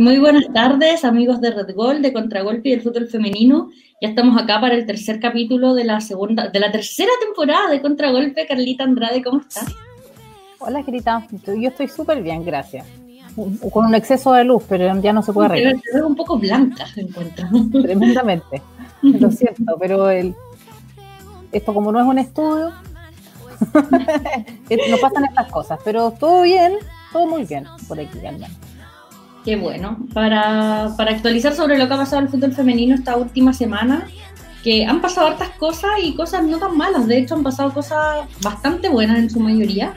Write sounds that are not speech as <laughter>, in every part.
Muy buenas tardes, amigos de Red Gol, de Contragolpe y del fútbol femenino. Ya estamos acá para el tercer capítulo de la segunda, de la tercera temporada de Contragolpe. Carlita Andrade, ¿cómo estás? Hola, Grita. Yo estoy súper bien, gracias. Con un exceso de luz, pero ya no se puede arreglar. Pero un poco blanca, se encuentra. <laughs> Tremendamente. Lo siento, pero el, esto como no es un estudio, <laughs> nos pasan estas cosas. Pero todo bien, todo muy bien por aquí, también. Qué bueno. Para, para actualizar sobre lo que ha pasado en el fútbol femenino esta última semana, que han pasado hartas cosas y cosas no tan malas. De hecho, han pasado cosas bastante buenas en su mayoría.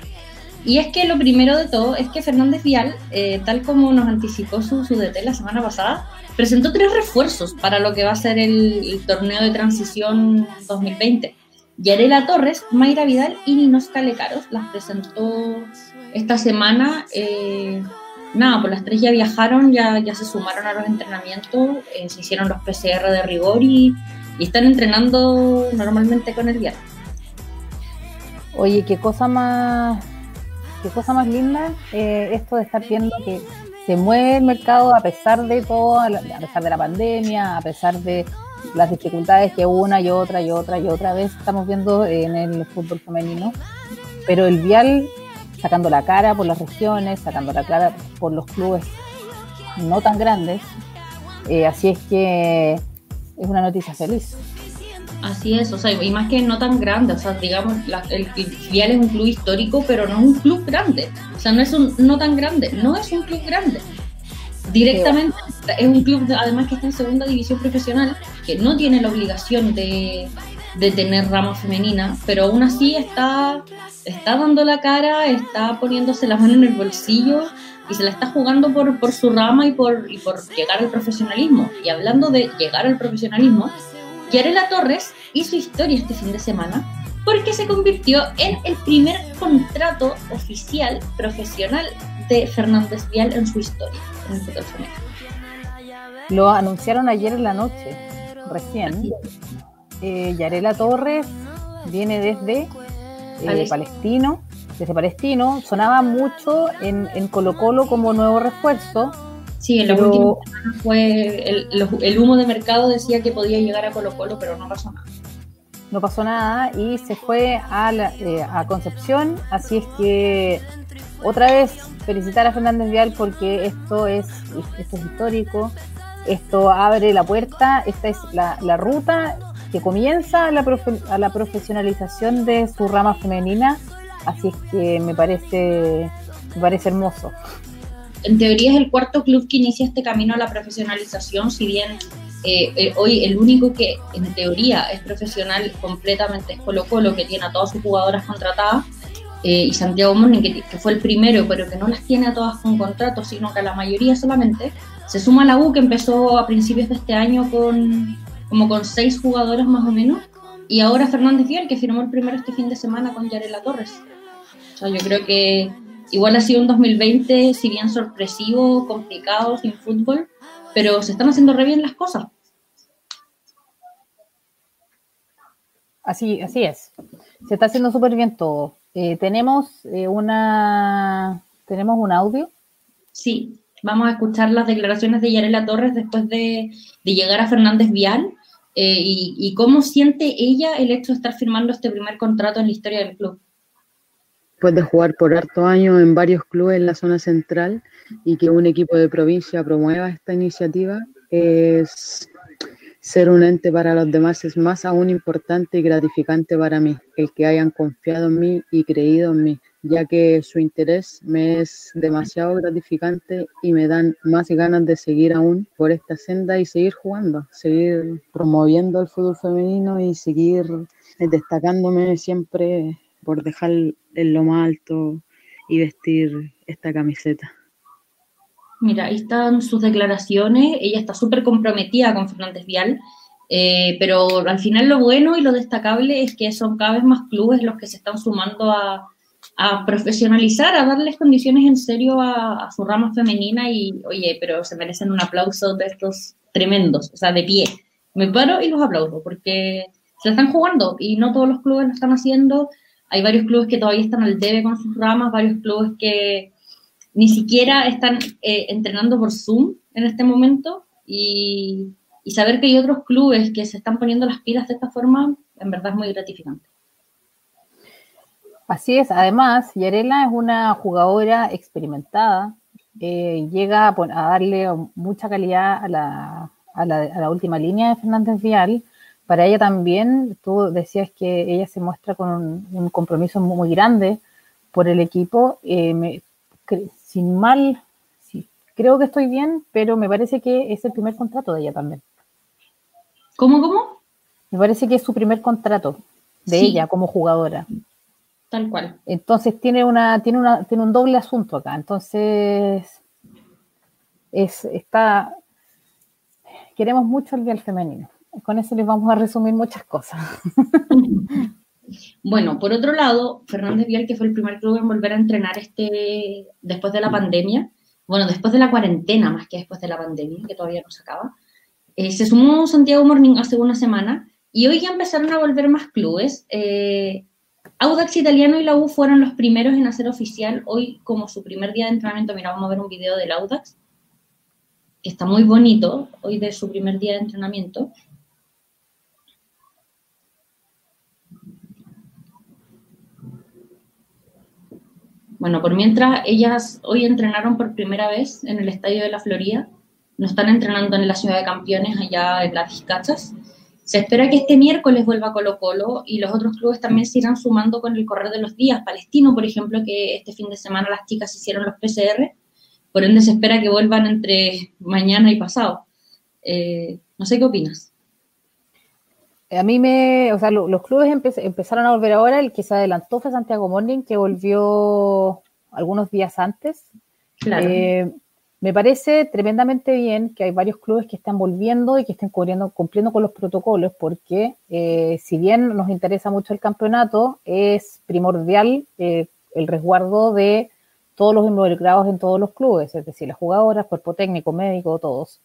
Y es que lo primero de todo es que Fernández Vial, eh, tal como nos anticipó su, su DT la semana pasada, presentó tres refuerzos para lo que va a ser el, torneo de transición 2020. Yarela Torres, Mayra Vidal y Ninos Calecaros las presentó esta semana. Eh, nada, pues las tres ya viajaron, ya, ya se sumaron a los entrenamientos, eh, se hicieron los PCR de rigor y, están entrenando normalmente con el Vial. Oye, qué cosa más qué cosa más linda eh, esto de estar viendo que se mueve el mercado a pesar de todo, a pesar de la pandemia, a pesar de las dificultades que una y otra y otra y otra vez estamos viendo en el fútbol femenino. Pero el Vial sacando la cara por las regiones, sacando la cara por los clubes no tan grandes. Eh, así es que es una noticia feliz. Así es, o sea, y más que no tan grande, o sea, digamos, el filial es un club histórico, pero no es un club grande, o sea, no es un no tan grande, no es un club grande. Directamente es un club, además que está en segunda división profesional, que no tiene la obligación de, de tener rama femenina, pero aún así está, está dando la cara, está poniéndose la mano en el bolsillo y se la está jugando por, por su rama y por, y por llegar al profesionalismo. Y hablando de llegar al profesionalismo, Yarela Torres hizo historia este fin de semana porque se convirtió en el primer contrato oficial profesional de Fernández Vial en su historia en el Lo anunciaron ayer en la noche, recién. Eh, Yarela Torres viene desde eh, Palestino, desde Palestino, sonaba mucho en, en Colo Colo como nuevo refuerzo, Sí, en la última fue el, humo de mercado decía que podía llegar a Colo Colo, pero no pasó nada. No pasó nada y se fue a, eh, a Concepción, así es que otra vez felicitar a Fernández Vial porque esto es, esto es histórico, esto abre la puerta, esta es la, la ruta que comienza a la, a la profesionalización de su rama femenina, así es que me parece, me parece hermoso. En teoría es el cuarto club que inicia este camino a la profesionalización, si bien eh, eh, hoy el único que en teoría es profesional completamente es Colo Colo, que tiene a todas sus jugadoras contratadas, eh, y Santiago Morning, que, fue el primero, pero que no las tiene a todas con contrato, sino que a la mayoría solamente, se suma la U, que empezó a principios de este año con como con seis jugadoras más o menos, y ahora Fernández Fiel, que firmó el primero este fin de semana con Yarela Torres. O sea, yo creo que igual ha sido un 2020, si bien sorpresivo, complicado, sin fútbol, pero se están haciendo re bien las cosas. Así, así es. Se está haciendo súper bien todo. Eh, tenemos eh, una tenemos un audio. Sí, vamos a escuchar las declaraciones de Yarela Torres después de, llegar a Fernández Vial eh, y, cómo siente ella el hecho de estar firmando este primer contrato en la historia del club después de jugar por harto años en varios clubes en la zona central y que un equipo de provincia promueva esta iniciativa, es ser un ente para los demás es más aún importante y gratificante para mí, el que hayan confiado en mí y creído en mí, ya que su interés me es demasiado gratificante y me dan más ganas de seguir aún por esta senda y seguir jugando, seguir promoviendo el fútbol femenino y seguir destacándome siempre por dejar en lo más alto y vestir esta camiseta. Mira, ahí están sus declaraciones. Ella está súper comprometida con Fernández Vial, eh, pero al final lo bueno y lo destacable es que son cada vez más clubes los que se están sumando a, profesionalizar, a darles condiciones en serio a, su rama femenina y, oye, pero se merecen un aplauso de estos tremendos, o sea, de pie. Me paro y los aplaudo porque se están jugando y no todos los clubes lo están haciendo hay varios clubes que todavía están al debe con sus ramas, varios clubes que, ni siquiera están eh, entrenando por Zoom en este momento y, y saber que hay otros clubes que se están poniendo las pilas de esta forma, en verdad es muy gratificante. Así es, además, Yarela es una jugadora experimentada, eh, llega a, darle mucha calidad a la, a, la, a la, última línea de Fernández Vial. Para ella también, tú decías que ella se muestra con un, compromiso muy, grande por el equipo. Eh, me, sin mal, sí, creo que estoy bien, pero me parece que es el primer contrato de ella también. ¿Cómo, cómo? Me parece que es su primer contrato de sí. ella como jugadora. Tal cual. Entonces tiene una, tiene una, tiene un doble asunto acá. Entonces es, está, queremos mucho el vial femenino. Con eso les vamos a resumir muchas cosas. <laughs> Bueno, por otro lado, Fernández Vial, que fue el primer club en volver a entrenar este después de la pandemia, bueno, después de la cuarentena más que después de la pandemia, que todavía no se acaba, eh, se sumó Santiago Morning hace una semana y hoy ya empezaron a volver más clubes. Eh, Audax Italiano y la U fueron los primeros en hacer oficial hoy como su primer día de entrenamiento. Mira, vamos a ver un video del Audax, está muy bonito, hoy de su primer día de entrenamiento. Bueno, por mientras ellas hoy entrenaron por primera vez en el Estadio de la Florida, no están entrenando en la Ciudad de Campeones, allá en las Vizcachas. Se espera que este miércoles vuelva Colo Colo y los otros clubes también se irán sumando con el correr de los días. Palestino, por ejemplo, que este fin de semana las chicas hicieron los PCR, por ende se espera que vuelvan entre mañana y pasado. Eh, no sé qué opinas. A mí me, o sea, lo, los clubes empe empezaron a volver ahora, el que se adelantó fue Santiago Morning, que volvió algunos días antes. Claro. Eh, me parece tremendamente bien que hay varios clubes que están volviendo y que estén cubriendo, cumpliendo con los protocolos, porque eh, si bien nos interesa mucho el campeonato, es primordial eh, el resguardo de todos los involucrados en todos los clubes, es decir, las jugadoras, cuerpo técnico, médico, todos.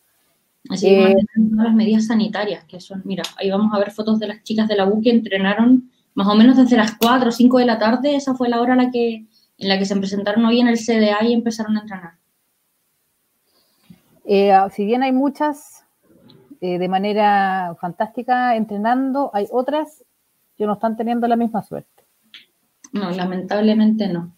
Así que eh, las medidas sanitarias, que son, mira, ahí vamos a ver fotos de las chicas de la U que entrenaron más o menos desde las 4 o 5 de la tarde, esa fue la hora en la que, en la que se presentaron hoy en el CDA y empezaron a entrenar. Eh, si bien hay muchas eh, de manera fantástica entrenando, hay otras que no están teniendo la misma suerte. No, lamentablemente no.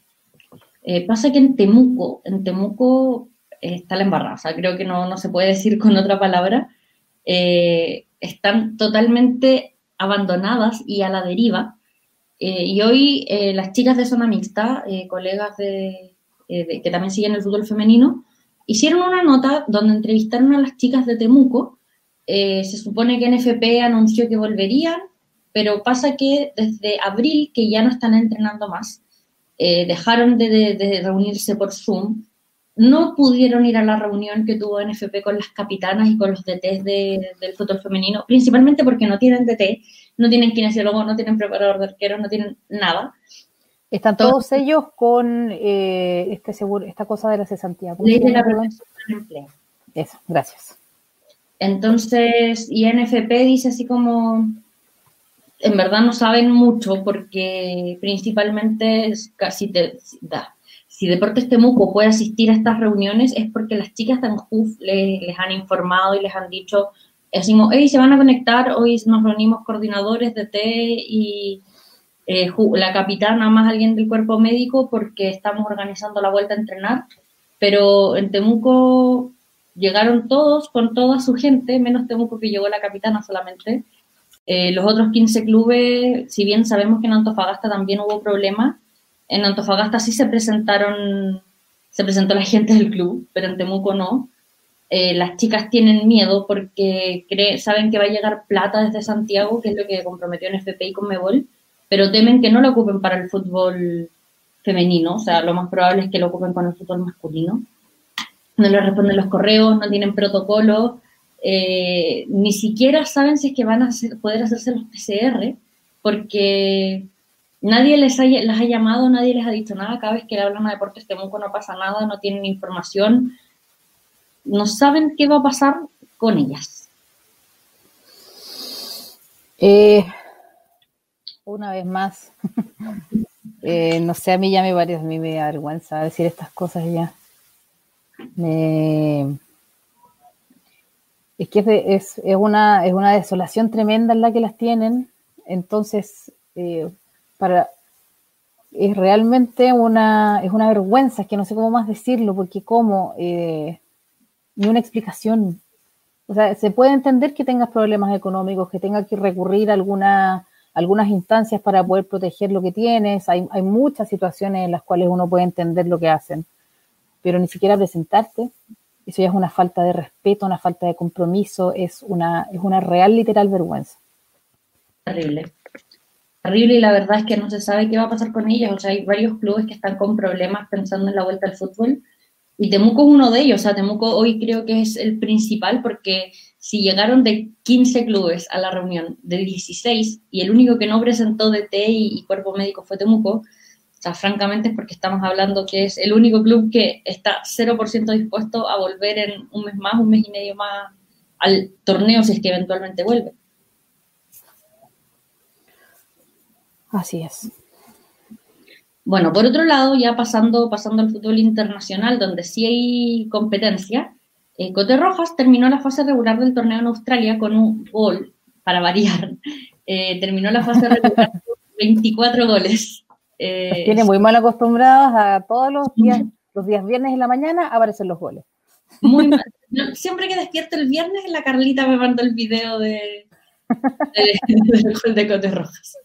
Eh, pasa que en Temuco, en Temuco está la embarrada, o sea, creo que no, no, se puede decir con otra palabra, eh, están totalmente abandonadas y a la deriva. Eh, y hoy las chicas de zona mixta, colegas de, de, que también siguen el fútbol femenino, hicieron una nota donde entrevistaron a las chicas de Temuco. Eh, se supone que NFP anunció que volverían, pero pasa que desde abril, que ya no están entrenando más, eh, dejaron de, reunirse por Zoom, no pudieron ir a la reunión que tuvo NFP con las capitanas y con los DTs de, del fútbol femenino, principalmente porque no tienen DT, no tienen kinesiólogo, no tienen preparador de arqueros, no tienen nada. Están todos ellos con eh, este seguro, esta cosa de la cesantía. Ley de la protección del empleo. Eso, gracias. Entonces, INFP dice así como, en verdad no saben mucho porque principalmente casi te da. Si Deportes Temuco puede asistir a estas reuniones es porque las chicas de ANJUF les, les han informado y les han dicho, decimos, hey, se van a conectar, hoy nos reunimos coordinadores de T y eh, la capitana más alguien del cuerpo médico porque estamos organizando la vuelta a entrenar, pero en Temuco llegaron todos con toda su gente, menos Temuco que llegó la capitana solamente. Eh, los otros 15 clubes, si bien sabemos que en Antofagasta también hubo problemas, en Antofagasta sí se presentaron, se presentó la <laughs> gente del club, pero en Temuco no. Eh, las chicas tienen miedo porque saben que va a llegar plata desde Santiago, que es lo que comprometió en FPI con Mebol, pero temen que no lo ocupen para el fútbol femenino, o sea, lo más probable es que lo ocupen con el fútbol masculino. No les responden los correos, no tienen protocolo, eh, ni siquiera saben si es que van a poder hacerse los PCR, porque nadie les ha, les ha llamado, nadie les ha dicho nada, cada vez que le hablan a Deportes Temuco no pasa nada, no tienen información, no saben qué va a pasar con ellas. Eh, una vez más. <laughs> eh, no sé, a mí ya me parece, a mí me da vergüenza decir estas cosas ya. es que es, una, es una desolación tremenda en la que las tienen. Entonces, eh, para, es realmente una, es una vergüenza, es que no sé cómo más decirlo, porque como, eh, ni una explicación. O sea, se puede entender que tengas problemas económicos, que tengas que recurrir a alguna, algunas instancias para poder proteger lo que tienes. Hay, hay muchas situaciones en las cuales uno puede entender lo que hacen, pero ni siquiera presentarte, eso ya es una falta de respeto, una falta de compromiso, es una, es una real, literal vergüenza. Terrible. Terrible y la verdad es que no se sabe qué va a pasar con ellas. O sea, hay varios clubes que están con problemas pensando en la vuelta al fútbol y Temuco es uno de ellos. O sea, Temuco hoy creo que es el principal porque si llegaron de 15 clubes a la reunión de 16 y el único que no presentó DT y, y cuerpo médico fue Temuco, o sea, francamente es porque estamos hablando que es el único club que está 0% dispuesto a volver en un mes más, un mes y medio más al torneo si es que eventualmente vuelve. Así es. Bueno, por otro lado, ya pasando, pasando al fútbol internacional, donde sí hay competencia, eh, Cote Rojas terminó la fase regular del torneo en Australia con un gol, para variar. <laughs> Eh, terminó la fase regular <laughs> con 24 goles. Eh, tiene muy mal acostumbrados a todos los días, los días viernes en la mañana aparecen los goles. Muy mal. siempre que despierto el viernes, la Carlita me manda el video de, <laughs> del gol de Cote Rojas.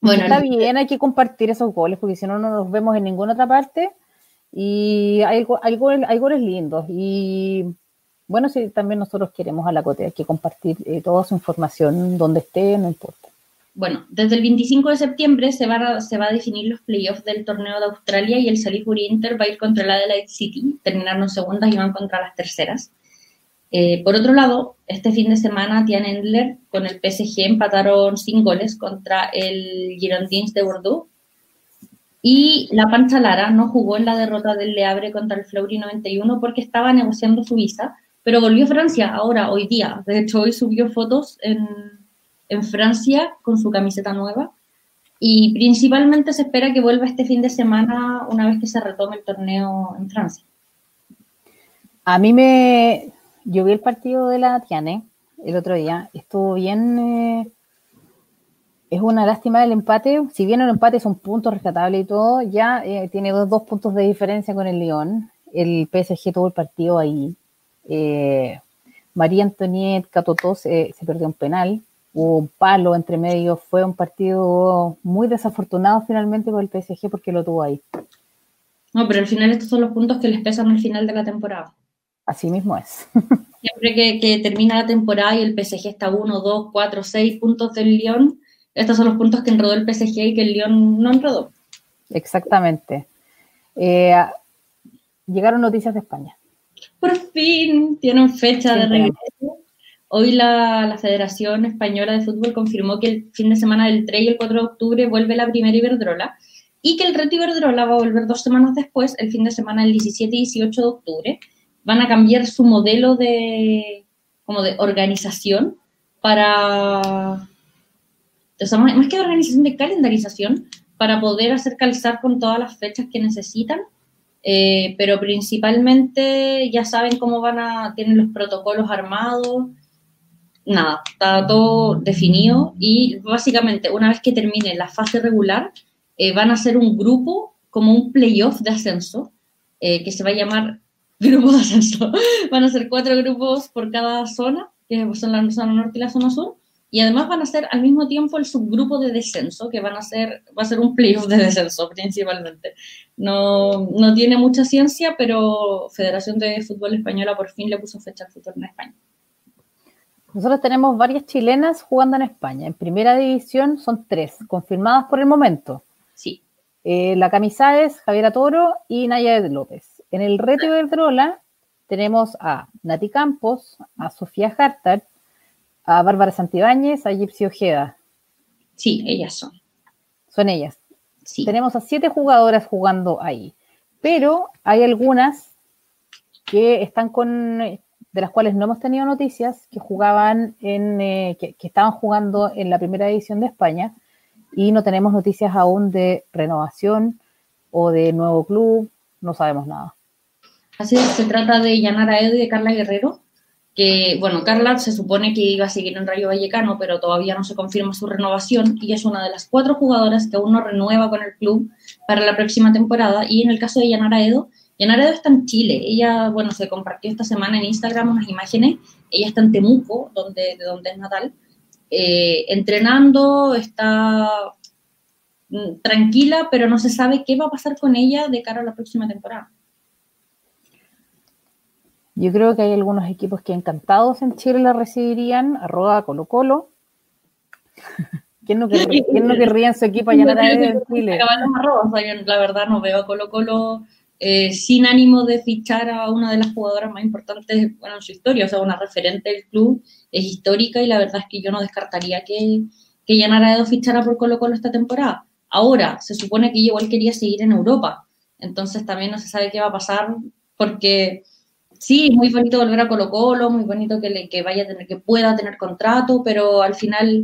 Bueno, está bien, hay que compartir esos goles, porque si no, no los vemos en ninguna otra parte. Y hay, goles, hay goles lindos. Y bueno, si también nosotros queremos a la Cote, hay que compartir eh, toda su información donde esté, no importa. Bueno, desde el 25 de septiembre se, va a, se va a definir los playoffs del torneo de Australia y el Salisbury Inter va a ir contra el Adelaide City. Terminaron segundas y van contra las terceras. Eh, por otro lado, este fin de semana Tian Endler con el PSG empataron sin goles contra el Girondins de Bordeaux. Y la Pancha Lara no jugó en la derrota del Le Abre contra el Fleury 91 porque estaba negociando su visa, pero volvió a Francia ahora, hoy día. De hecho, hoy subió fotos en, en Francia con su camiseta nueva. Y principalmente se espera que vuelva este fin de semana una vez que se retome el torneo en Francia. A mí me, yo vi el partido de la Tiane el otro día, estuvo bien. Eh, es una lástima el empate. Si bien el empate es un punto rescatable y todo, ya eh, tiene dos, puntos de diferencia con el León. El PSG tuvo el partido ahí. Eh, María Antoniette Catotó se, se perdió un penal. Hubo un palo entre medio. Fue un partido muy desafortunado finalmente por el PSG porque lo tuvo ahí. No, pero al final estos son los puntos que les pesan al final de la temporada. Así mismo es. Siempre que, termina la temporada y el PSG está 1, 2, 4, 6 puntos del Lyon, estos son los puntos que enredó el PSG y que el Lyon no enredó. Exactamente. Eh, llegaron noticias de España. Por fin tienen fecha de regreso. Hoy la, la, Federación Española de Fútbol confirmó que el fin de semana del 3 y el 4 de octubre vuelve la primera Iberdrola y que el reto Iberdrola va a volver dos semanas después, el fin de semana del 17 y 18 de octubre van a cambiar su modelo de, como de organización para, más, que organización, de calendarización, para poder hacer calzar con todas las fechas que necesitan, eh, pero principalmente ya saben cómo van a, tienen los protocolos armados, nada, está todo definido y básicamente una vez que termine la fase regular, eh, van a hacer un grupo como un playoff de ascenso eh, que se va a llamar <laughs> grupos de ascenso. Van a ser cuatro grupos por cada zona, que son la zona norte y la zona sur, y además van a ser al mismo tiempo el subgrupo de descenso, que van a ser, va a ser un playoff de descenso <laughs> principalmente. No, no tiene mucha ciencia, pero Federación de Fútbol Española por fin le puso fecha al fútbol en España. Nosotros tenemos varias chilenas jugando en España. En primera división son tres, confirmadas por el momento. Sí. Eh, la camisa es Javiera Toro y Naya López. En el reto de Drola tenemos a Nati Campos, a Sofía Hartar, a Bárbara Santibáñez, a Gypsy Ojeda. Sí, ellas son. Son ellas. Sí. Tenemos a siete jugadoras jugando ahí, pero hay algunas que están con, de las cuales no hemos tenido noticias, que jugaban en, eh, que, que estaban jugando en la primera edición de España y no tenemos noticias aún de renovación o de nuevo club, no sabemos nada. Así se trata de Yanara Edo y de Carla Guerrero, que, bueno, Carla se supone que iba a seguir en Rayo Vallecano, pero todavía no se confirma su renovación y es una de las cuatro jugadoras que aún no renueva con el club para la próxima temporada. Y en el caso de Yanara Edo, Yanara Edo está en Chile. Ella, bueno, se compartió esta semana en Instagram unas imágenes. Ella está en Temuco, donde, de donde es natal, eh, entrenando, está mm, tranquila, pero no se sabe qué va a pasar con ella de cara a la próxima temporada. Yo creo que hay algunos equipos que encantados en Chile la recibirían, arroba Colo Colo. ¿Quién no, querría, <laughs> ¿Quién no querría en su equipo allá en Chile? la verdad no veo a Colo Colo eh, sin ánimo de fichar a una de las jugadoras más importantes bueno, en su historia, o sea, una referente del club, es histórica y la verdad es que yo no descartaría que, que Yanara Edo fichara por Colo Colo esta temporada. Ahora, se supone que igual quería seguir en Europa, entonces también no se sabe qué va a pasar porque sí, muy bonito volver a Colo Colo, muy bonito que, le, que vaya a tener, que pueda tener contrato, pero al final,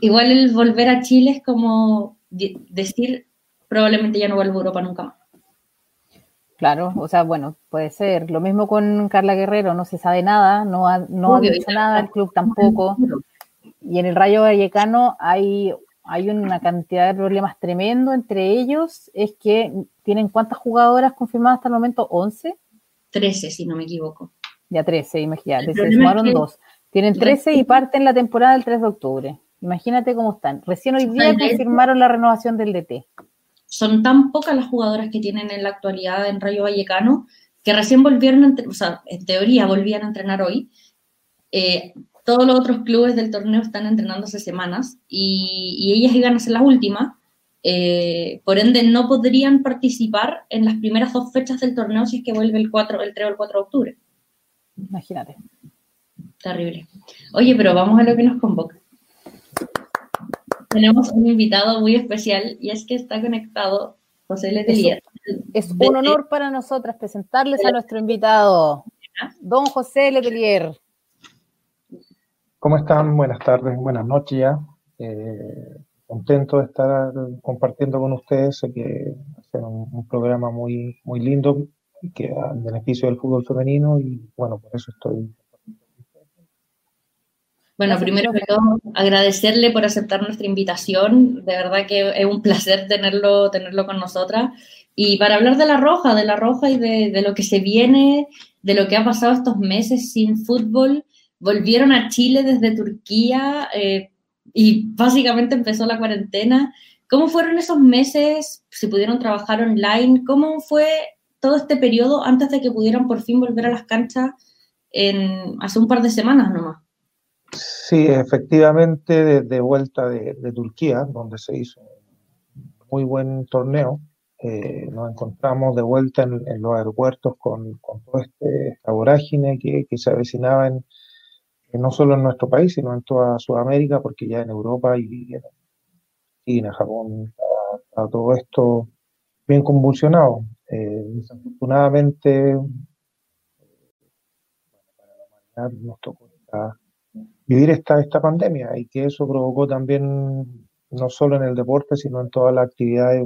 igual el volver a Chile es como decir, probablemente ya no vuelvo a Europa nunca más. Claro, o sea, bueno, puede ser. Lo mismo con Carla Guerrero, no se sabe nada, no ha, no ha dicho nada, el club tampoco. Y en el Rayo Vallecano hay, hay una cantidad de problemas tremendo. Entre ellos es que tienen cuántas jugadoras confirmadas hasta el momento, 11. 13, si no me equivoco. Ya 13, imagínate, se sumaron dos. Tienen 13 y parten la temporada del 3 de octubre. Imagínate cómo están. Recién hoy día confirmaron la renovación del DT. Son tan pocas las jugadoras que tienen en la actualidad en Rayo Vallecano que recién volvieron, o sea, en teoría volvían a entrenar hoy. Eh, todos los otros clubes del torneo están entrenando hace semanas y, y ellas iban a ser las últimas eh, por ende, no podrían participar en las primeras dos fechas del torneo si es que vuelve el, 4, el 3 o el 4 de octubre. Imagínate. Terrible. Oye, pero vamos a lo que nos convoca. Tenemos un invitado muy especial y es que está conectado José Letelier. Es, un honor para nosotras presentarles a nuestro invitado, don José Letelier. ¿Cómo están? Buenas tardes, buenas noches ya. Eh, contento de estar compartiendo con ustedes, sé que hacer un, un, programa muy, muy lindo que en beneficio del fútbol femenino y bueno, por eso estoy. Bueno, primero que todo, agradecerle por aceptar nuestra invitación. De verdad que es un placer tenerlo, tenerlo con nosotras. Y para hablar de la Roja, de la Roja y de, de lo que se viene, de lo que ha pasado estos meses sin fútbol, volvieron a Chile desde Turquía. Eh, y básicamente empezó la cuarentena. ¿Cómo fueron esos meses? Si pudieron trabajar online, ¿cómo fue todo este periodo antes de que pudieran por fin volver a las canchas en, hace un par de semanas nomás? Sí, efectivamente, de, vuelta de, Turquía, donde se hizo un muy buen torneo, eh, nos encontramos de vuelta en, los aeropuertos con, con toda este, esta que, que se avecinaba en, no solo en nuestro país, sino en toda Sudamérica, porque ya en Europa y en China, Japón, está, todo esto bien convulsionado. Eh, desafortunadamente, para la humanidad nos tocó vivir esta, esta pandemia y que eso provocó también, no solo en el deporte, sino en todas las actividades,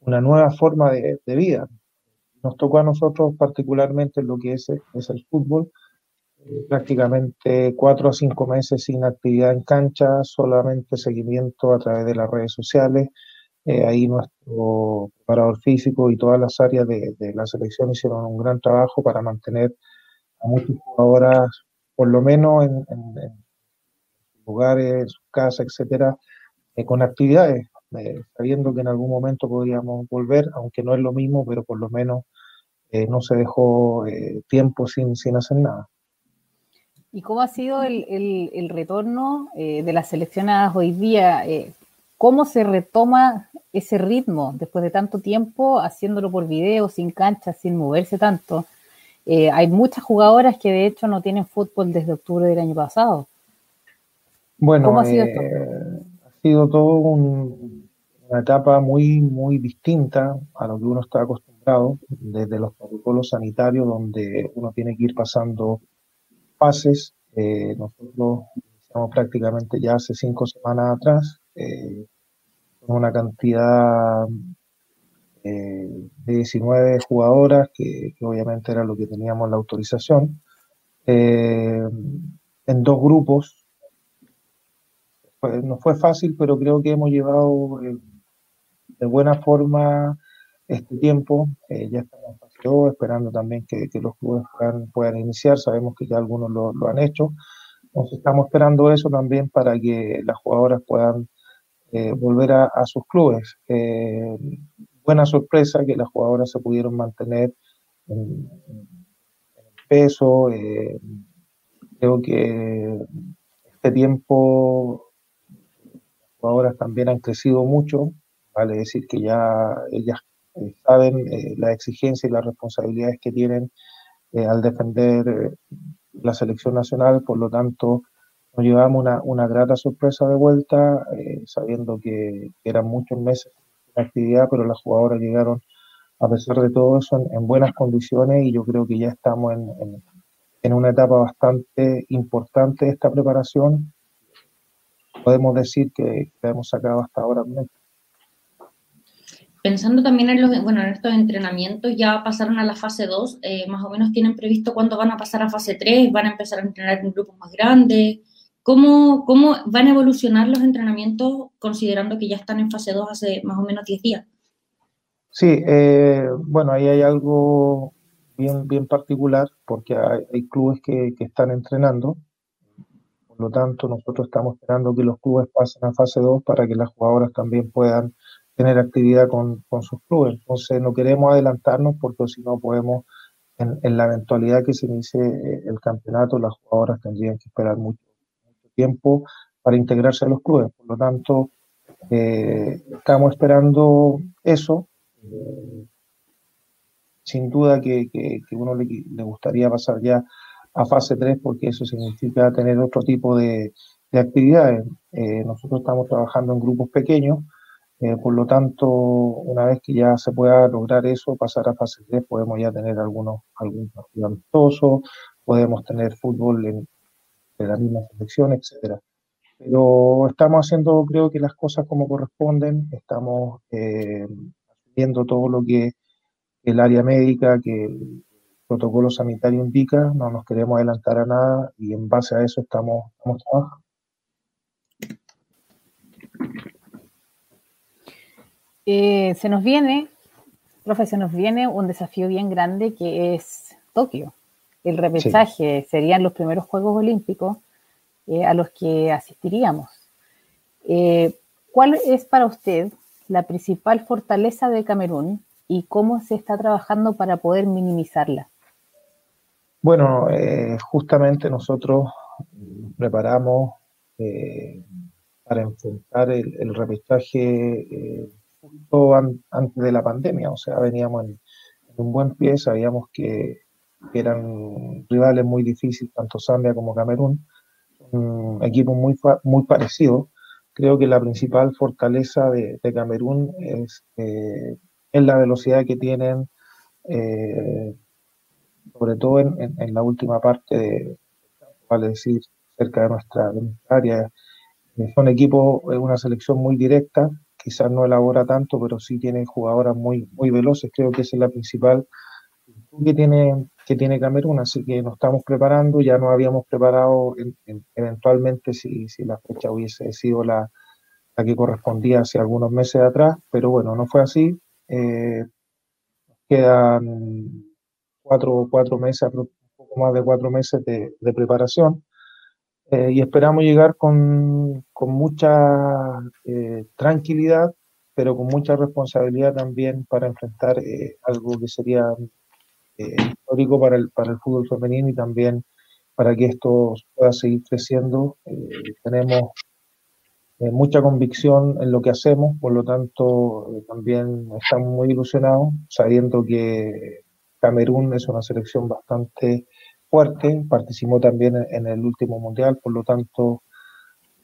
una nueva forma de, vida. Nos tocó a nosotros particularmente lo que es, es el fútbol, prácticamente cuatro a cinco meses sin actividad en cancha, solamente seguimiento a través de las redes sociales. Eh, ahí nuestro preparador físico y todas las áreas de, la selección hicieron un gran trabajo para mantener a muchas jugadoras, por lo menos en, lugares, en sus casas, etcétera, eh, con actividades, eh, sabiendo que en algún momento podríamos volver, aunque no es lo mismo, pero por lo menos no se dejó tiempo sin, sin hacer nada. ¿Y cómo ha sido el, retorno eh, de las seleccionadas hoy día? Eh, ¿Cómo se retoma ese ritmo después de tanto tiempo haciéndolo por video, sin cancha, sin moverse tanto? Eh, hay muchas jugadoras que de hecho no tienen fútbol desde octubre del año pasado. Bueno, ¿cómo ha sido esto? Ha sido todo una etapa muy, muy distinta a lo que uno está acostumbrado desde los protocolos sanitarios donde uno tiene que ir pasando fases. Eh, nosotros iniciamos prácticamente ya hace cinco semanas atrás, eh, una cantidad de 19 jugadoras, que, obviamente era lo que teníamos la autorización, en dos grupos. no fue fácil, pero creo que hemos llevado de buena forma este tiempo. ya estamos esperando también que, los clubes puedan, iniciar. Sabemos que ya algunos lo, han hecho. Entonces estamos esperando eso también para que las jugadoras puedan eh, volver a, sus clubes. Eh, buena sorpresa que las jugadoras se pudieron mantener en, peso. Eh, creo que este tiempo las jugadoras también han crecido mucho. Vale decir que ya ellas eh, saben eh, las exigencias y las responsabilidades que tienen eh, al defender la selección nacional, por lo tanto nos llevamos una, grata sorpresa de vuelta, sabiendo que, eran muchos meses de actividad, pero las jugadoras llegaron a pesar de todo eso en, buenas condiciones. Y yo creo que ya estamos en, una etapa bastante importante de esta preparación. Podemos decir que, que hemos sacado hasta ahora Pensando también en, los, bueno, en estos entrenamientos, ya pasaron a la fase 2, eh, más o menos tienen previsto cuándo van a pasar a fase 3, van a empezar a entrenar en grupos más grandes. ¿Cómo, ¿Cómo van a evolucionar los entrenamientos considerando que ya están en fase 2 hace más o menos 10 días? Sí, eh, bueno, ahí hay algo bien, bien particular porque hay, clubes que, que, están entrenando. Por lo tanto, nosotros estamos esperando que los clubes pasen a fase 2 para que las jugadoras también puedan tener actividad con, sus clubes. Entonces no queremos adelantarnos porque si no podemos, en, la eventualidad que se inicie eh, el campeonato, las jugadoras tendrían que esperar mucho, tiempo para integrarse a los clubes. Por lo tanto, eh, estamos esperando eso. sin duda que, que, uno le, gustaría pasar ya a fase 3 porque eso significa tener otro tipo de, actividades. Eh, nosotros estamos trabajando en grupos pequeños eh, por lo tanto, una vez que ya se pueda lograr eso, pasar a fase 3, podemos ya tener algunos, algún partido podemos tener fútbol en, la misma selección, etcétera. Pero estamos haciendo, creo que las cosas como corresponden, estamos eh, viendo todo lo que el área médica, que el protocolo sanitario indica, no nos queremos adelantar a nada y en base a eso estamos, estamos trabajando. Eh, se nos viene, profe, se nos viene un desafío bien grande que es Tokio. El repechaje serían los primeros Juegos Olímpicos eh, a los que asistiríamos. Eh, ¿Cuál es para usted la principal fortaleza de Camerún y cómo se está trabajando para poder minimizarla? Bueno, justamente nosotros preparamos para enfrentar el, el repechaje antes de la pandemia, o sea, veníamos en, un buen pie, sabíamos que, eran rivales muy difíciles, tanto Zambia como Camerún, un equipo muy, muy parecido. Creo que la principal fortaleza de, Camerún es, eh, la velocidad que tienen, eh, sobre todo en, la última parte, de, vale decir, cerca de nuestra, de área. Son equipos, una selección muy directa, quizás no elabora tanto, pero sí tiene jugadoras muy, muy veloces. Creo que esa es la principal que tiene, que tiene Camerún, así que nos estamos preparando, ya nos habíamos preparado eventualmente si, si, la fecha hubiese sido la, la, que correspondía hace algunos meses atrás, pero bueno, no fue así. Eh, quedan cuatro, cuatro meses, un poco más de cuatro meses de, de preparación. Eh, y esperamos llegar con, con mucha eh, tranquilidad, pero con mucha responsabilidad también para enfrentar eh, algo que sería histórico para el, para el fútbol femenino y también para que esto pueda seguir creciendo. tenemos mucha convicción en lo que hacemos, por lo tanto también estamos muy ilusionados sabiendo que Camerún es una selección bastante participó también en, el último mundial, por lo tanto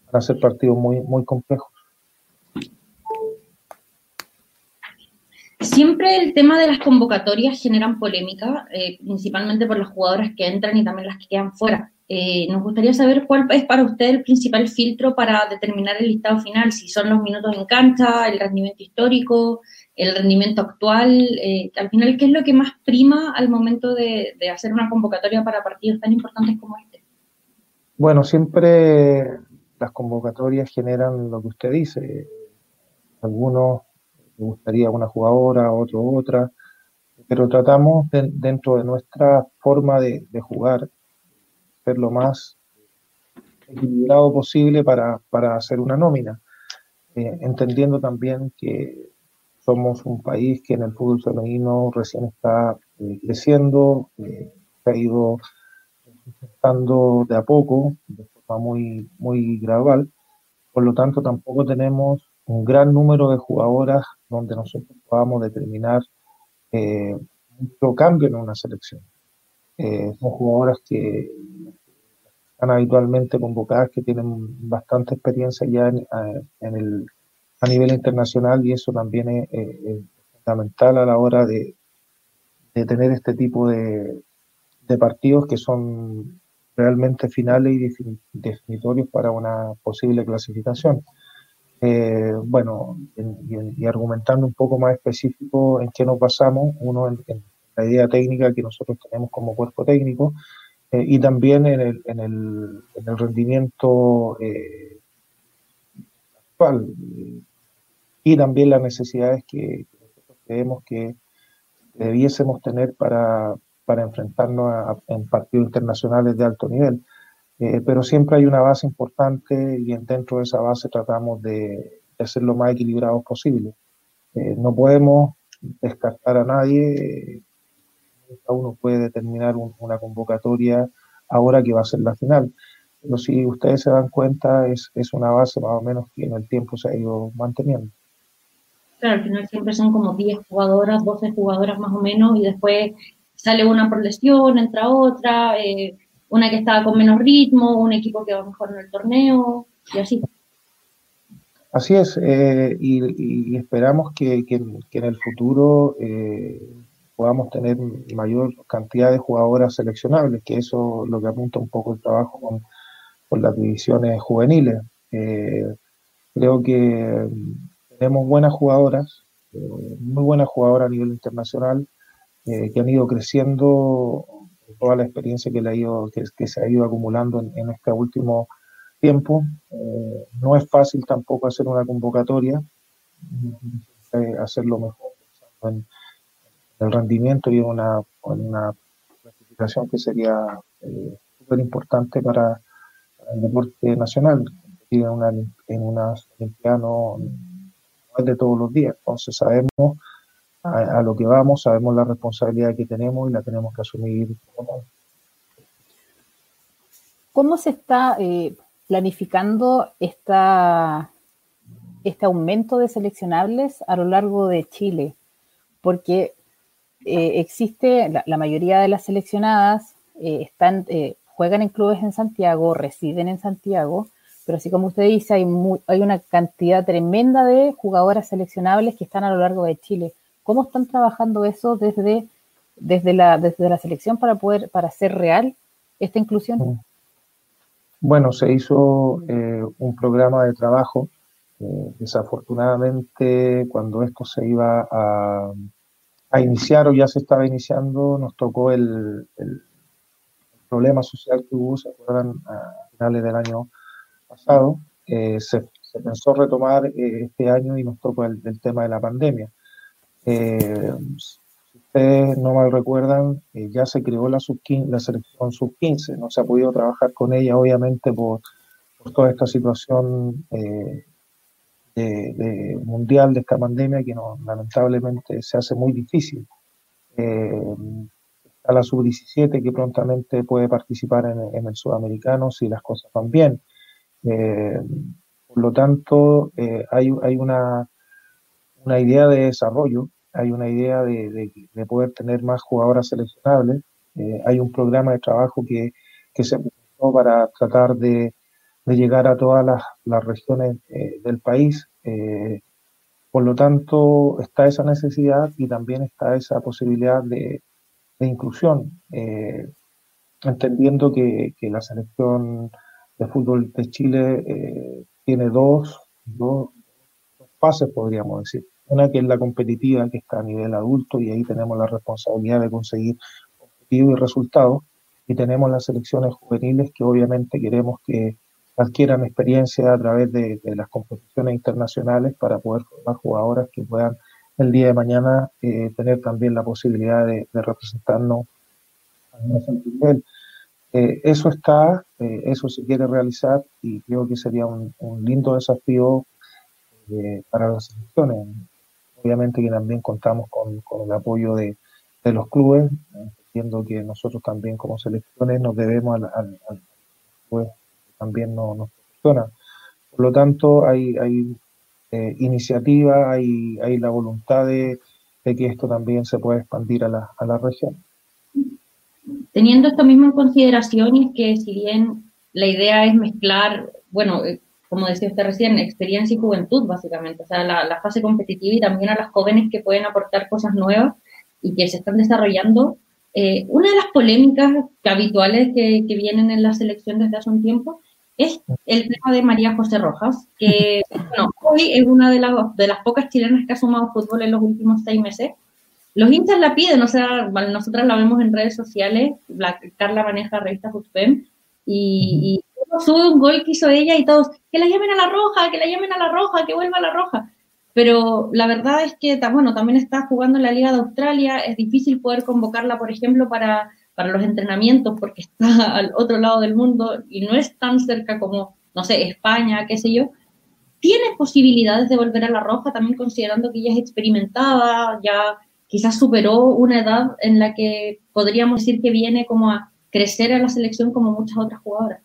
van a ser partidos muy, muy complejos. Siempre el tema de las convocatorias generan polémica, eh, principalmente por las jugadoras que entran y también las que quedan fuera. Eh, nos gustaría saber cuál es para usted el principal filtro para determinar el listado final, si son los minutos en cancha, el rendimiento histórico, el rendimiento actual, eh, al final, ¿qué es lo que más prima al momento de, hacer una convocatoria para partidos tan importantes como este? Bueno, siempre las convocatorias generan lo que usted dice. Algunos le gustaría una jugadora, otro otra, pero tratamos dentro de nuestra forma de, jugar ser lo más equilibrado posible para, hacer una nómina, eh, entendiendo también que somos un país que en el fútbol femenino recién está eh, creciendo, eh, ha ido estando de a poco, de forma muy, muy gradual, por lo tanto tampoco tenemos un gran número de jugadoras donde nosotros podamos determinar eh, mucho cambio en una selección. Eh, son jugadoras que están habitualmente convocadas, que tienen bastante experiencia ya en, el, a nivel internacional y eso también es, fundamental a la hora de, tener este tipo de, partidos que son realmente finales y definitorios para una posible clasificación. Eh, bueno, y, argumentando un poco más específico en qué nos basamos, uno en, la idea técnica que nosotros tenemos como cuerpo técnico eh, y también en el, en el, en el rendimiento eh, actual y también las necesidades que, nosotros creemos que debiésemos tener para, para enfrentarnos a, en partidos internacionales de alto nivel. Eh, pero siempre hay una base importante y dentro de esa base tratamos de, de ser lo más equilibrados posible. Eh, no podemos descartar a nadie, uno puede determinar una convocatoria ahora que va a ser la final. Pero si ustedes se dan cuenta, es, es una base más o menos que en el tiempo se ha ido manteniendo. Claro, al final siempre son como 10 jugadoras, 12 jugadoras más o menos, y después sale una por lesión, entra otra, eh, una que estaba con menos ritmo, un equipo que va mejor en el torneo, y así. Así es, eh, y, esperamos que, en el futuro eh, podamos tener mayor cantidad de jugadoras seleccionables, que eso es lo que apunta un poco el trabajo con, las divisiones juveniles. Creo que tenemos buenas jugadoras, muy buenas jugadoras a nivel internacional, que han ido creciendo toda la experiencia que, le ha ido, que, se ha ido acumulando en, este último tiempo. Eh, no es fácil tampoco hacer una convocatoria, eh, hacerlo mejor en, el rendimiento y en una, una clasificación que sería eh, súper importante para, el deporte nacional. En una, en una Olimpiada de todos los días, entonces sabemos a, lo que vamos, sabemos la responsabilidad que tenemos y la tenemos que asumir. ¿Cómo se está eh, planificando esta, este aumento de seleccionables a lo largo de Chile? Porque eh, existe, la, mayoría de las seleccionadas eh, están, juegan en clubes en Santiago, residen en Santiago, pero así como usted dice, hay, hay una cantidad tremenda de jugadoras seleccionables que están a lo largo de Chile. ¿Cómo están trabajando eso desde, desde, la, desde la selección para poder, para hacer real esta inclusión? Mm. Bueno, se hizo eh, un programa de trabajo. Eh, desafortunadamente, cuando esto se iba a, iniciar o ya se estaba iniciando, nos tocó el, problema social que hubo, ¿se acuerdan? A finales del año pasado. Eh, se, pensó retomar este año y nos tocó el, tema de la pandemia. Eh, si ustedes no mal recuerdan, eh, ya se creó la, sub la selección sub-15, no se ha podido trabajar con ella obviamente por, toda esta situación eh, de, mundial de esta pandemia que no, lamentablemente se hace muy difícil. está la sub-17 que prontamente puede participar en, el sudamericano si las cosas van bien. Por lo tanto, hay, hay una una idea de desarrollo, hay una idea de, poder tener más jugadoras seleccionables, eh, hay un programa de trabajo que, se puso para tratar de, llegar a todas las, regiones eh, del país. Eh, por lo tanto, está esa necesidad y también está esa posibilidad de, inclusión. entendiendo que, la selección de fútbol de Chile eh, tiene dos, dos, fases, podríamos decir. Una que es la competitiva, que está a nivel adulto, y ahí tenemos la responsabilidad de conseguir objetivos y resultados. Y tenemos las selecciones juveniles que obviamente queremos que adquieran experiencia a través de, las competiciones internacionales para poder formar jugadoras que puedan el día de mañana eh, tener también la posibilidad de, representarnos a nivel. Eh, eso está, eh, eso se quiere realizar y creo que sería un, lindo desafío para las selecciones. Obviamente que también contamos con, el apoyo de, los clubes, entiendo que nosotros también como selecciones nos debemos al, al, al también no, nos funciona. Por lo tanto, hay, hay eh, iniciativa, hay, hay la voluntad de, que esto también se pueda expandir a la, a la región. Teniendo esto mismo en consideración, y es que si bien la idea es mezclar, bueno, eh, como decía usted recién, experiencia y juventud, básicamente, o sea, la, fase competitiva y también a las jóvenes que pueden aportar cosas nuevas y que se están desarrollando. Eh, una de las polémicas habituales que, que, vienen en la selección desde hace un tiempo es el tema de María José Rojas, que <laughs> hoy es una de las, de las pocas chilenas que ha sumado fútbol en los últimos seis meses. Los hinchas la piden, o sea, nosotras la vemos en redes sociales, la, Carla maneja revista Futpem, y, y sube un gol que hizo ella y todos, que la llamen a la roja, que la llamen a la roja, que vuelva a la roja. Pero la verdad es que, bueno, también está jugando en la Liga de Australia, es difícil poder convocarla, por ejemplo, para para los entrenamientos porque está <laughs> al otro lado del mundo y no es tan cerca como, no sé, España, qué sé yo, tiene posibilidades de volver a la roja, también considerando que ella es experimentada, ya quizás superó una edad en la que podríamos decir que viene como a crecer a la selección como muchas otras jugadoras.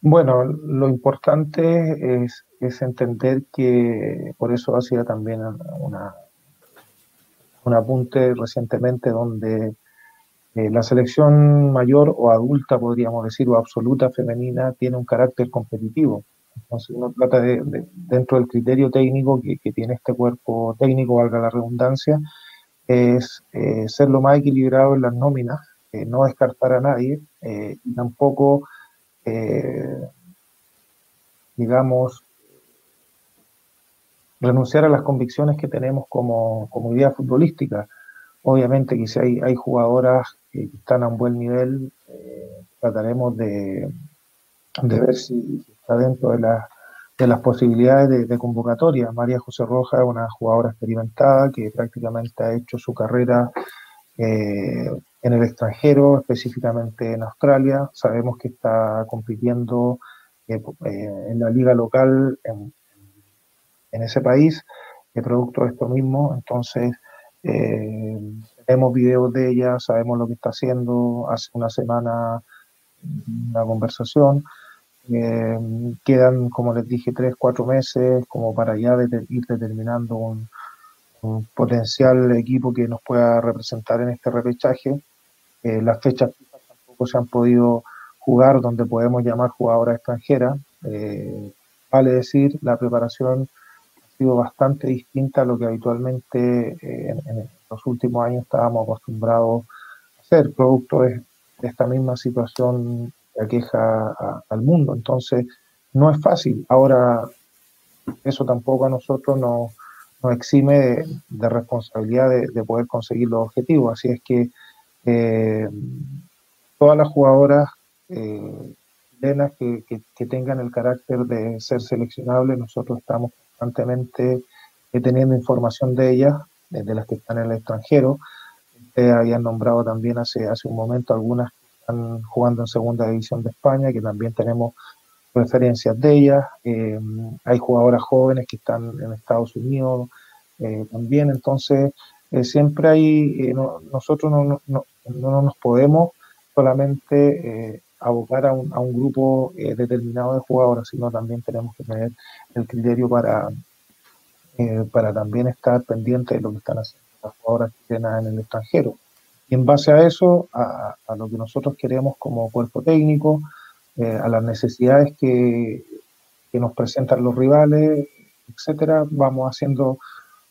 Bueno, lo importante es, entender que por eso hacía también una, un apunte recientemente donde eh, la selección mayor o adulta, podríamos decir, o absoluta femenina, tiene un carácter competitivo. Entonces uno trata de, dentro del criterio técnico que, tiene este cuerpo técnico, valga la redundancia, es eh, ser lo más equilibrado en las nóminas, eh, no descartar a nadie y tampoco, digamos, renunciar a las convicciones que tenemos como, como idea futbolística. Obviamente que hay, hay jugadoras que están a un buen nivel, eh, trataremos de, ver si, está dentro de, de las posibilidades de, convocatoria. María José Roja es una jugadora experimentada que prácticamente ha hecho su carrera eh, en el extranjero, específicamente en Australia. Sabemos que está compitiendo eh, en la liga local en, en ese país, producto de esto mismo. Entonces, eh, tenemos videos de ella, sabemos lo que está haciendo. Hace una semana una conversación. Eh, quedan, como les dije, tres, cuatro meses como para ya ir determinando un, potencial equipo que nos pueda representar en este repechaje. Eh, las fechas tampoco se han podido jugar donde podemos llamar jugadoras extranjeras. vale decir, la preparación sido bastante distinta a lo que habitualmente eh, en, los últimos años estábamos acostumbrados a hacer, producto de, esta misma situación que aqueja al mundo. Entonces, no es fácil. Ahora, eso tampoco a nosotros nos, exime de, responsabilidad de, poder conseguir los objetivos. Así es que eh, todas las jugadoras eh, que, que, tengan el carácter de ser seleccionables, nosotros estamos constantemente teniendo información de ellas, de las que están en el extranjero. Ustedes habían nombrado también hace, hace un momento algunas que jugando en segunda división de España, que también tenemos referencias de ellas. Eh, hay jugadoras jóvenes que están en Estados Unidos eh, también, entonces eh, siempre hay, nosotros no, no, no, nos podemos solamente abocar a un, a un grupo determinado de jugadores, sino también tenemos que tener el criterio para, para también estar pendiente de lo que están haciendo las jugadoras chilenas en el extranjero. Y en base a eso, a, lo que nosotros queremos como cuerpo técnico, eh, a las necesidades que, que, nos presentan los rivales, etcétera, vamos haciendo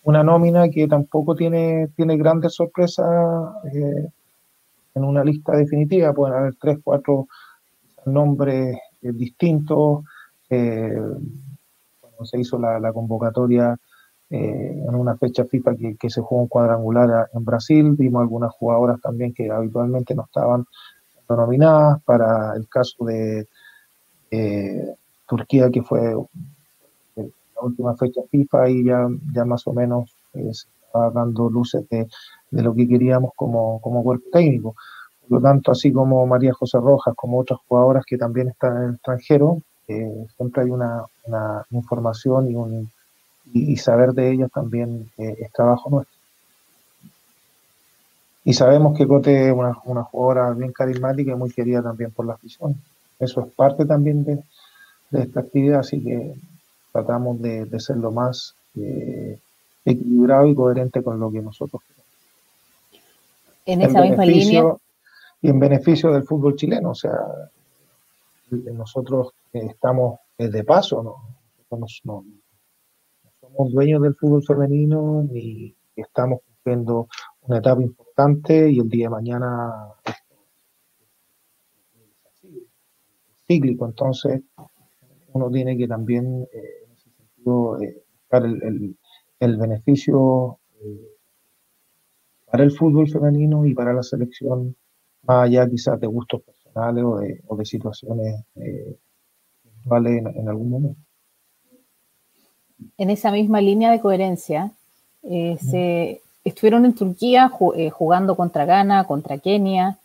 una nómina que tampoco tiene, tiene grandes sorpresas en una lista definitiva, pueden haber tres, cuatro nombres eh, distintos. Eh, cuando se hizo la, convocatoria eh, en una fecha FIFA que, se jugó un cuadrangular en Brasil, vimos algunas jugadoras también que habitualmente no estaban nominadas. Para el caso de Turquía, que fue la última fecha FIFA, y ya, ya más o menos se estaba dando luces de, de lo que queríamos como, como cuerpo técnico. Por lo tanto, así como María José Rojas, como otras jugadoras que también están en el extranjero, eh, siempre hay una, información y, un, y, saber de ellas también eh, es trabajo nuestro. Y sabemos que Cote es una, jugadora bien carismática y muy querida también por la afición. Eso es parte también de, esta actividad, así que tratamos de, ser lo más eh, equilibrado y coherente con lo que nosotros queremos. En esa misma línea y en beneficio del fútbol chileno. O sea, nosotros estamos de paso, ¿no? No, somos dueños del fútbol femenino ni estamos cumpliendo una etapa importante y el día de mañana es cíclico. Entonces, uno tiene que también, eh, en ese sentido, eh, buscar el, el, beneficio eh, para el fútbol femenino y para la selección más allá quizás de gustos personales o de, situaciones eh, en, algún momento. En esa misma línea de coherencia, eh, se, estuvieron en Turquía eh, jugando contra Ghana, contra Kenia,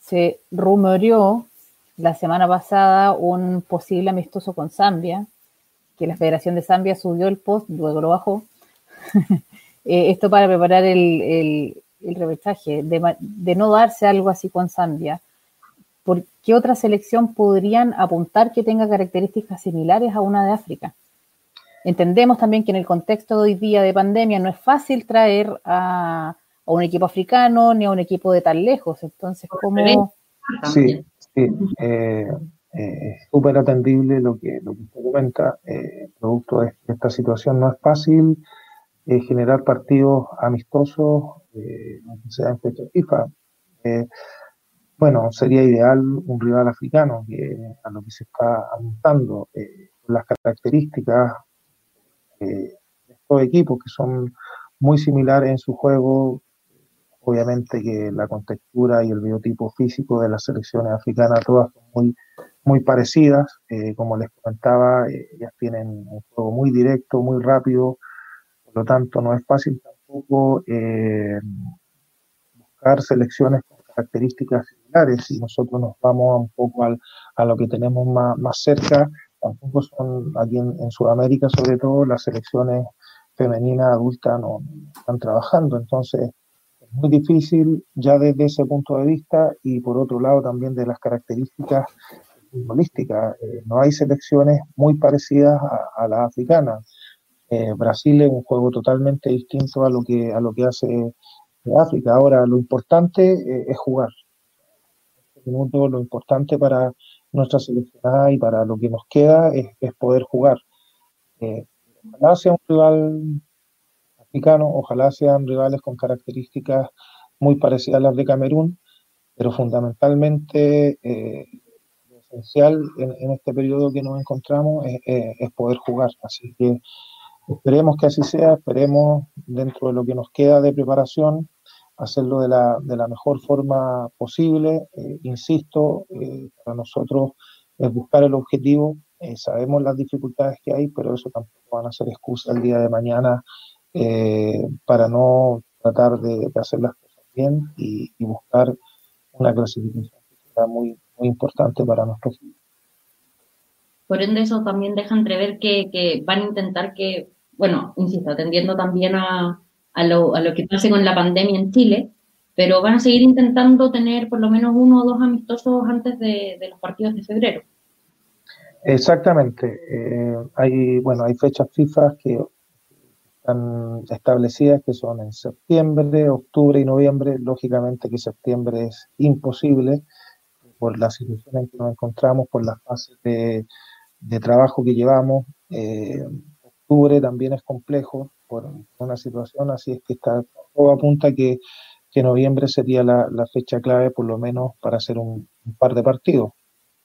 se rumoreó la semana pasada un posible amistoso con Zambia, que la Federación de Zambia subió el post, luego lo bajó. <laughs> Eh, esto para preparar el, el repechaje, de, no darse algo así con Zambia, ¿por qué otra selección podrían apuntar que tenga características similares a una de África? Entendemos también que en el contexto de hoy día de pandemia no es fácil traer a, un equipo africano ni a un equipo de tan lejos. Entonces, ¿cómo...? Sí, sí. Eh, eh, es súper atendible lo que, lo que usted comenta. Eh, producto de esta situación no es fácil generar partidos amistosos eh, sea en fecha FIFA. Eh, bueno, sería ideal un rival africano que, a lo que se está apuntando, eh, las características de estos equipos que son muy similares en su juego, obviamente que la contextura y el biotipo físico de las selecciones africanas todas son muy, muy parecidas, como les comentaba, ellas tienen un juego muy directo, muy rápido, por lo tanto no es fácil poco eh, buscar selecciones con características similares. y nosotros nos vamos un poco al, a lo que tenemos más, más cerca, tampoco son aquí en, Sudamérica, sobre todo, las selecciones femeninas adultas no, están trabajando. Entonces, es muy difícil ya desde ese punto de vista y por otro lado también de las características futbolísticas. Eh, no hay selecciones muy parecidas a, las africanas. Eh, Brasil es un juego totalmente distinto a lo que, a lo que hace África. Ahora, lo importante eh, es jugar. En este minuto, lo importante para nuestra seleccionada y para lo que nos queda es, poder jugar. Eh, ojalá sea un rival africano, ojalá sean rivales con características muy parecidas a las de Camerún, pero fundamentalmente lo esencial en, este periodo que nos encontramos es poder jugar. Así que Esperemos que así sea, esperemos dentro de lo que nos queda de preparación hacerlo de la, de la mejor forma posible. Eh, insisto, eh, para nosotros es buscar el objetivo. Eh, sabemos las dificultades que hay, pero eso tampoco van a ser excusa el día de mañana para no tratar de, hacer las cosas bien y, buscar una clasificación que será muy, muy importante para nuestro futuro. Por ende, eso también deja entrever que, que van a intentar que bueno, insisto, atendiendo también a, lo, que pase con la pandemia en Chile, pero van a seguir intentando tener por lo menos uno o dos amistosos antes de, los partidos de febrero. Exactamente. Eh, hay, bueno, hay fechas FIFA que están establecidas que son en septiembre, octubre y noviembre. Lógicamente que septiembre es imposible por la situación en que nos encontramos, por las fases de, trabajo que llevamos. Eh, octubre también es complejo por una situación, así es que está todo apunta que que noviembre sería la, fecha clave por lo menos para hacer un, par de partidos,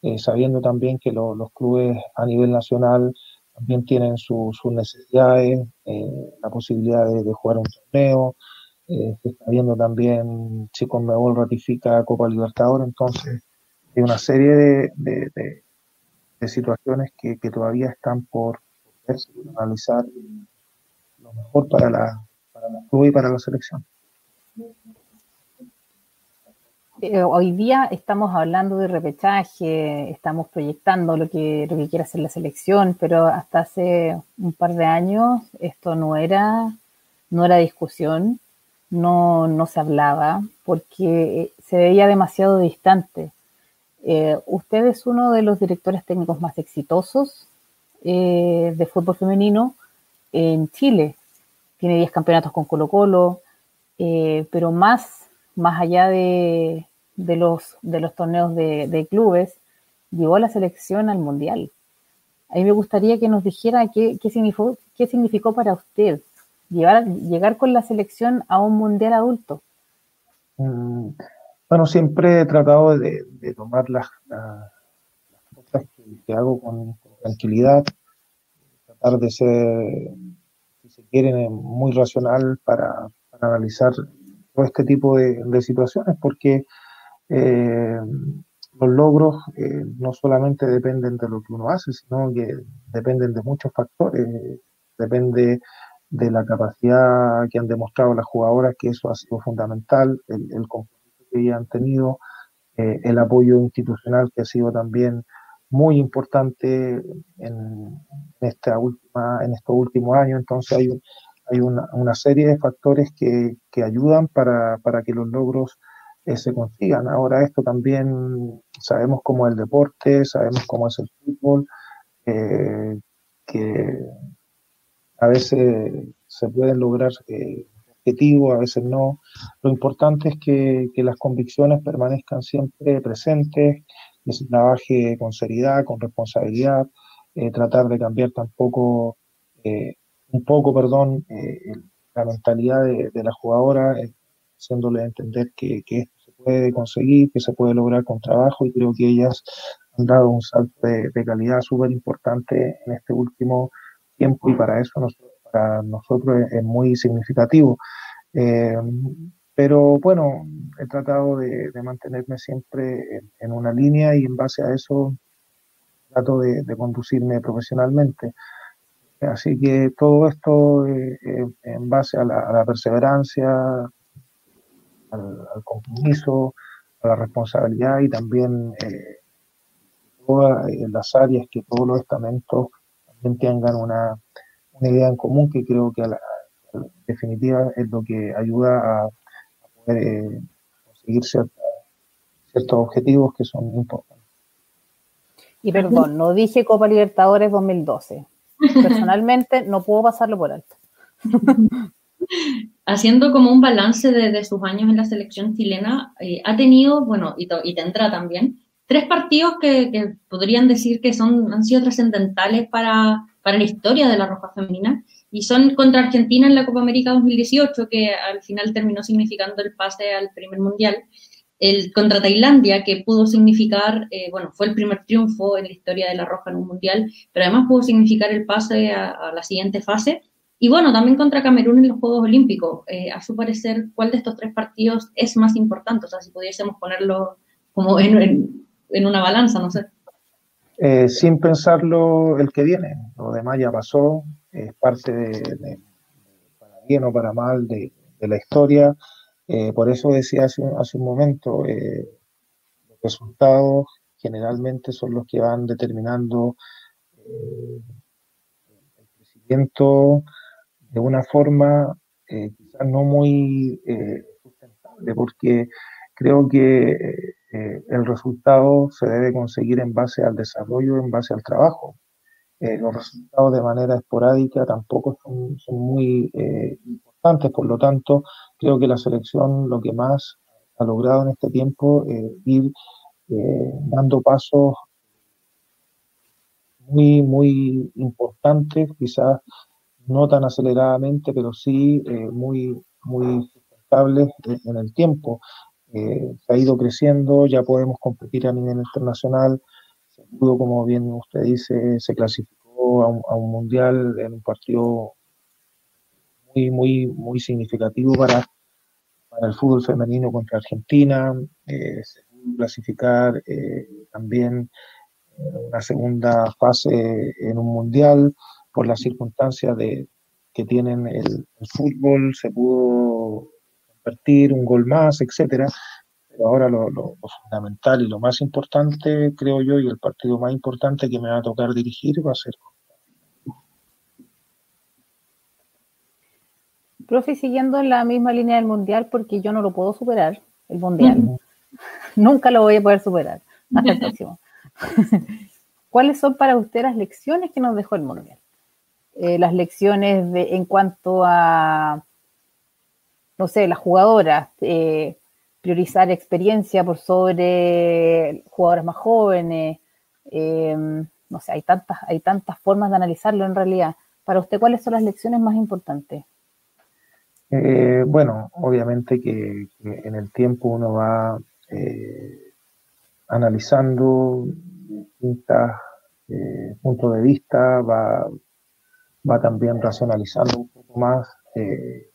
eh, sabiendo también que los clubes a nivel nacional también tienen sus necesidades, eh, la posibilidad de, jugar un torneo, eh, está viendo también si Conmebol ratifica Copa Libertadores, entonces hay una serie de, situaciones que, todavía están por analizar lo mejor para la, para los clubes y para la selección. Eh, hoy día estamos hablando de repechaje, estamos proyectando lo que, lo que quiere hacer la selección, pero hasta hace un par de años esto no era, no era discusión, no, no se hablaba, porque se veía demasiado distante. Eh, usted es uno de los directores técnicos más exitosos eh, de fútbol femenino en Chile. Tiene 10 campeonatos con Colo Colo, pero más, más allá de, de los, de los torneos de, clubes, llevó a la selección al Mundial. A mí me gustaría que nos dijera qué, qué, significó, qué significó para usted llevar, llegar con la selección a un Mundial adulto. Mm, bueno, siempre he tratado de, tomar las, cosas que, hago con, tranquilidad, tratar de ser, si se quiere, muy racional para, analizar todo este tipo de, situaciones, porque eh, los logros eh, no solamente dependen de lo que uno hace, sino que dependen de muchos factores. Depende de la capacidad que han demostrado las jugadoras, que eso ha sido fundamental, el, compromiso que han tenido, eh, el apoyo institucional que ha sido también muy importante en, esta última, en estos últimos años. Entonces hay, hay una, serie de factores que, ayudan para, para que los logros eh, se consigan. Ahora esto también sabemos cómo es el deporte, sabemos cómo es el fútbol, eh, que a veces se pueden lograr eh, objetivos, a veces no. Lo importante es que, las convicciones permanezcan siempre presentes, que se trabaje con seriedad, con responsabilidad, tratar de cambiar tampoco, un poco, perdón, la mentalidad de, de la jugadora, haciéndole entender que, que, puede conseguir, que se puede lograr con trabajo y creo que ellas han dado un salto de, calidad súper importante en este último tiempo y para eso para nosotros es, muy significativo. Eh, pero bueno, he tratado de, mantenerme siempre en, una línea y en base a eso trato de, conducirme profesionalmente. Así que todo esto eh, eh, en base a la perseverancia, al, compromiso, a la responsabilidad y también eh, todas las áreas que todos los estamentos también tengan una, idea en común que creo que a la, definitiva es lo que ayuda a, poder eh, conseguir ciertos objetivos que son importantes. Y perdón, no dije Copa Libertadores 2012. <laughs> Personalmente no puedo pasarlo por alto. <laughs> haciendo como un balance de, sus años en la selección chilena, eh, ha tenido, bueno, y, tendrá también, tres partidos que, podrían decir que son, han sido trascendentales para, para la historia de la Roja Femenina, y son contra Argentina en la Copa América 2018, que al final terminó significando el pase al primer mundial, el contra Tailandia, que pudo significar, eh, bueno, fue el primer triunfo en la historia de la Roja en un mundial, pero además pudo significar el pase a la siguiente fase, y bueno, también contra Camerún en los Juegos Olímpicos. Eh, a su parecer, ¿cuál de estos tres partidos es más importante? O sea, si pudiésemos ponerlo como en, una balanza, no sé. Eh, sin pensarlo el que viene. Lo demás ya pasó, es parte de, para bien o para mal de, la historia. Eh, por eso decía hace, hace un momento, los resultados generalmente son los que van determinando el crecimiento de una forma eh, quizás no muy eh, sustentable, porque creo que eh, el resultado se debe conseguir en base al desarrollo, en base al trabajo. Los resultados de manera esporádica tampoco son, muy importantes, por lo tanto, creo que la selección lo que más ha logrado en este tiempo es ir dando pasos muy, muy importantes, quizás no tan aceleradamente, pero sí eh, muy, muy sustentables en el tiempo. se ha ido creciendo, ya podemos competir a nivel internacional, se pudo, como bien usted dice, se clasificó a un, mundial en un partido muy, muy, muy significativo para, para el fútbol femenino contra Argentina, pudo clasificar también una segunda fase en un mundial por las circunstancias de, que tienen el, fútbol, se pudo convertir un gol más, etcétera. Pero ahora lo, fundamental y lo más importante, creo yo, y el partido más importante que me va a tocar dirigir va a ser. Profe, siguiendo en la misma línea del mundial, porque yo no lo puedo superar, el mundial. <laughs> Nunca lo voy a poder superar. Hasta el próximo. <laughs> ¿Cuáles son para usted las lecciones que nos dejó el Mundial? Eh, las lecciones de, en cuanto a, no sé, las jugadoras, eh, priorizar experiencia por sobre jugadoras más jóvenes, eh, no sé, hay tantas, hay tantas formas de analizarlo en realidad. Para usted, ¿cuáles son las lecciones más importantes? bueno, obviamente que, en el tiempo uno va analizando distintos eh, puntos de vista, va, va también racionalizando un poco más eh,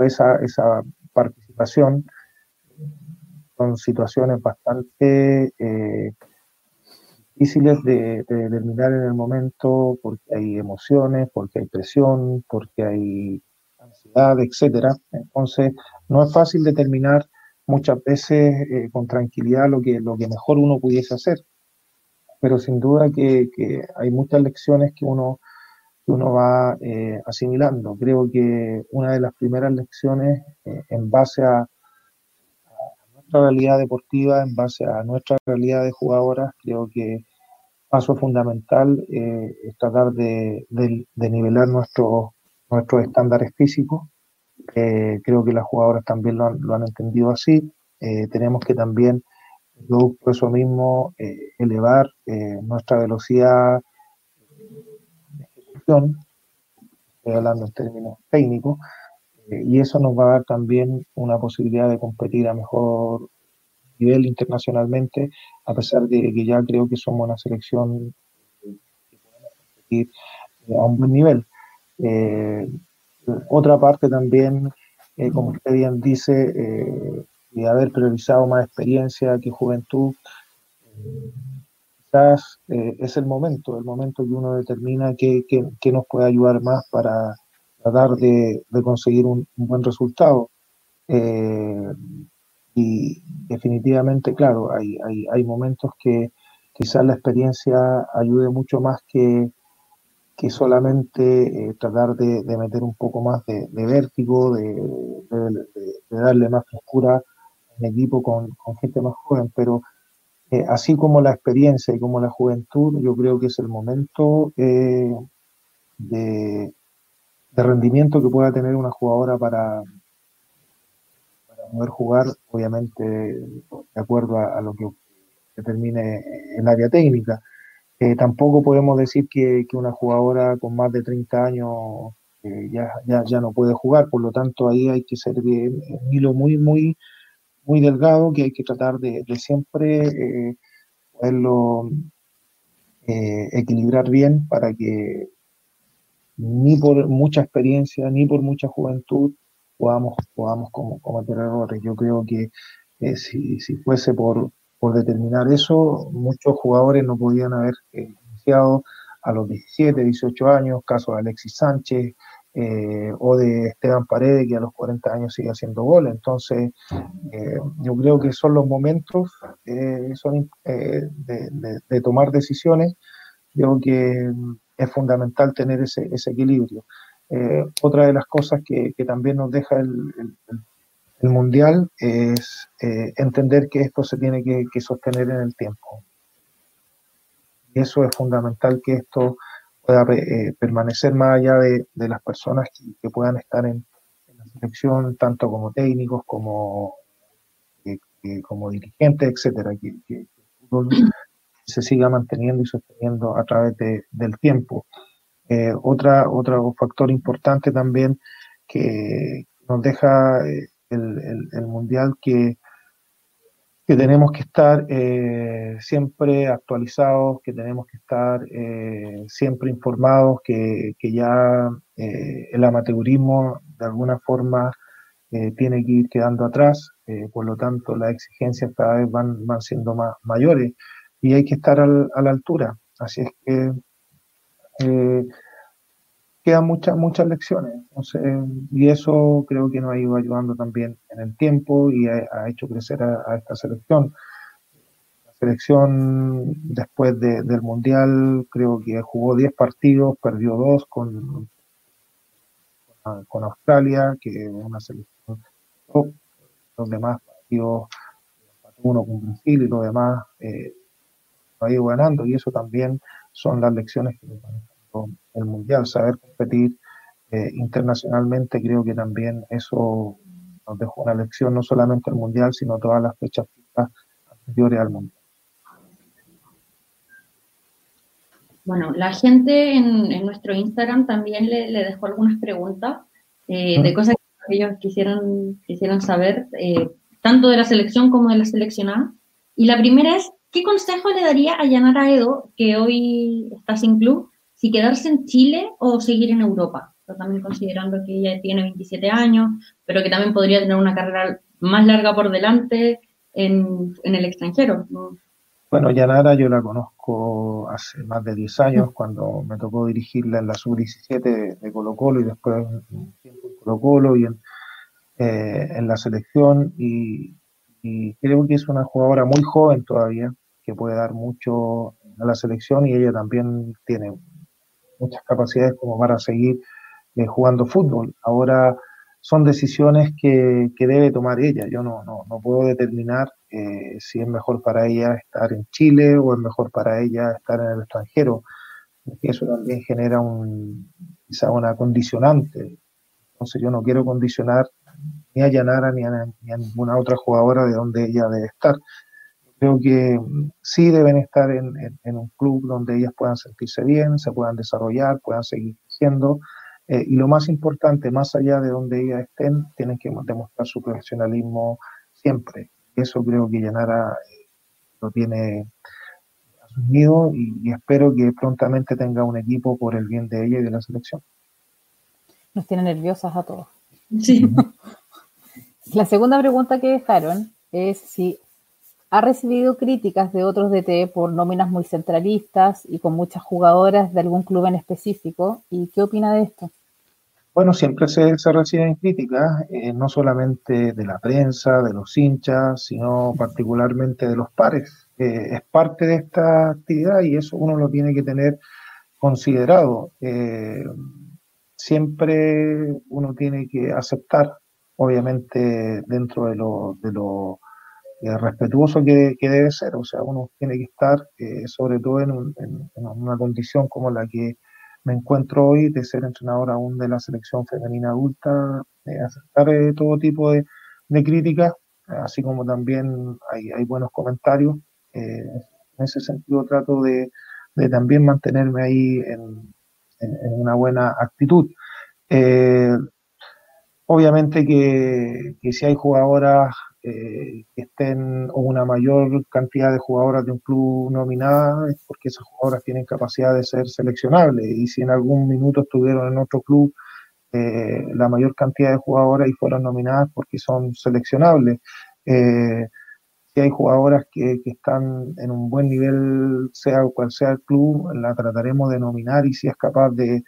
esa, esa participación. Son situaciones bastante eh, difíciles de, de, determinar en el momento porque hay emociones, porque hay presión, porque hay ansiedad, etcétera. Entonces, no es fácil determinar muchas veces eh, con tranquilidad lo que, lo que mejor uno pudiese hacer. Pero sin duda que, hay muchas lecciones que uno, uno va eh, asimilando. Creo que una de las primeras lecciones eh, en base a, nuestra realidad deportiva, en base a nuestra realidad de jugadoras, creo que paso fundamental es tratar de, nivelar nuestros nuestros estándares físicos eh, creo que las jugadoras también lo han, entendido así. Eh, tenemos que también, producto eso mismo, eh, elevar nuestra velocidad de ejecución, estoy hablando en términos técnicos, y eso nos va a dar también una posibilidad de competir a mejor nivel internacionalmente, a pesar de que ya creo que somos una selección que podemos competir a un buen nivel. Otra parte también, eh, como usted bien dice, eh, de haber priorizado más experiencia que juventud, quizás eh, es el momento, el momento que uno determina qué, nos puede ayudar más para tratar de, conseguir un, buen resultado. y definitivamente, claro, hay, hay, momentos que quizás la experiencia ayude mucho más que, que solamente eh, tratar de, meter un poco más de, vértigo, de, darle más frescura al equipo con, gente más joven, pero eh, así como la experiencia y como la juventud, yo creo que es el momento eh, de, rendimiento que pueda tener una jugadora para, poder jugar, obviamente de acuerdo a, lo que determine el área técnica. Eh, tampoco podemos decir que, una jugadora con más de 30 años eh, ya, ya, no puede jugar, por lo tanto ahí hay que ser de un hilo muy, muy, muy delgado que hay que tratar de, siempre eh, poderlo equilibrar bien para que ni por mucha experiencia ni por mucha juventud podamos, podamos cometer errores. Yo creo que si, si fuese por, por determinar eso, muchos jugadores no podían haber eh, iniciado a los 17, 18 años, caso de Alexis Sánchez eh, o de Esteban Paredes, que a los 40 años sigue haciendo gol. Entonces, eh, yo creo que son los momentos son, de, tomar decisiones. Creo que es fundamental tener ese, equilibrio. otra de las cosas que, también nos deja el, el mundial es eh, entender que esto se tiene que, sostener en el tiempo. Y eso es fundamental que esto pueda eh, permanecer más allá de, las personas que, puedan estar en, la selección, tanto como técnicos, como, como dirigentes, etcétera, que, que, se siga manteniendo y sosteniendo a través del tiempo. Eh, otra, otro factor importante también que nos deja el, mundial que, que tenemos que estar eh, siempre actualizados, que tenemos que estar eh, siempre informados, que, que ya el amateurismo de alguna forma tiene que ir quedando atrás, por lo tanto las exigencias cada vez van, van siendo más mayores y hay que estar al, a la altura. Así es que eh, quedan muchas, muchas lecciones. y eso creo que nos ha ido ayudando también en el tiempo y ha, hecho crecer a, esta selección. La selección después del Mundial creo que jugó 10 partidos, perdió 2 con, con Australia, que es una selección Los demás partidos, uno con Brasil y los demás eh, ha ido ganando y eso también son las lecciones que nos el Mundial, saber competir eh, internacionalmente, creo que también eso nos dejó una lección, no solamente el Mundial, sino todas las fechas anteriores al Mundial. Bueno, la gente en, nuestro Instagram también le, dejó algunas preguntas eh, de cosas que ellos quisieran, quisieran saber, eh, tanto de la selección como de la seleccionada. Y la primera es, ¿qué consejo le daría a Yanara Edo, que hoy está sin club, si quedarse en Chile o seguir en Europa? también considerando que ella tiene 27 años, pero que también podría tener una carrera más larga por delante en, el extranjero. Bueno, Yanara yo la conozco hace más de 10 años, cuando me tocó dirigirla en la sub-17 de Colo Colo y después en Colo Colo y en, eh, la selección. Y creo que es una jugadora muy joven todavía, que puede dar mucho a la selección y ella también tiene muchas capacidades como para seguir eh, jugando fútbol. Ahora son decisiones que, debe tomar ella. Yo no, no, no puedo determinar eh, si es mejor para ella estar en Chile o es mejor para ella estar en el extranjero. Porque eso también genera un, quizá una condicionante. Entonces yo no quiero condicionar ni a Yanara ni a, ninguna otra jugadora de donde ella debe estar. Creo que sí deben estar en, un club donde ellas puedan sentirse bien, se puedan desarrollar, puedan seguir creciendo. Eh, y lo más importante, más allá de donde ellas estén, tienen que demostrar su profesionalismo siempre. Eso creo que Yanara eh, lo tiene asumido y, espero que prontamente tenga un equipo por el bien de ella y de la selección. Nos tiene nerviosas a todos. Sí. <laughs> La segunda pregunta que dejaron es si ha recibido críticas de otros DT por nóminas muy centralistas y con muchas jugadoras de algún club en específico. ¿Y qué opina de esto? Bueno, siempre se, reciben críticas, eh, no solamente de la prensa, de los hinchas, sino particularmente de los pares. Es parte de esta actividad y eso uno lo tiene que tener considerado. Eh, siempre uno tiene que aceptar obviamente dentro de lo, de lo eh, respetuoso que, debe ser, o sea, uno tiene que estar eh, sobre todo en, una condición como la que me encuentro hoy, de ser entrenador aún de la selección femenina adulta, aceptar eh, todo tipo de, críticas, así como también hay, buenos comentarios. en ese sentido trato de, también mantenerme ahí en, una buena actitud. Obviamente que, si hay jugadoras eh, estén o una mayor cantidad de jugadoras de un club nominadas es porque esas jugadoras tienen capacidad de ser seleccionables y si en algún minuto estuvieron en otro club eh, la mayor cantidad de jugadoras y fueron nominadas porque son seleccionables. Eh, si hay jugadoras que, están en un buen nivel, sea cual sea el club, la trataremos de nominar y si es capaz de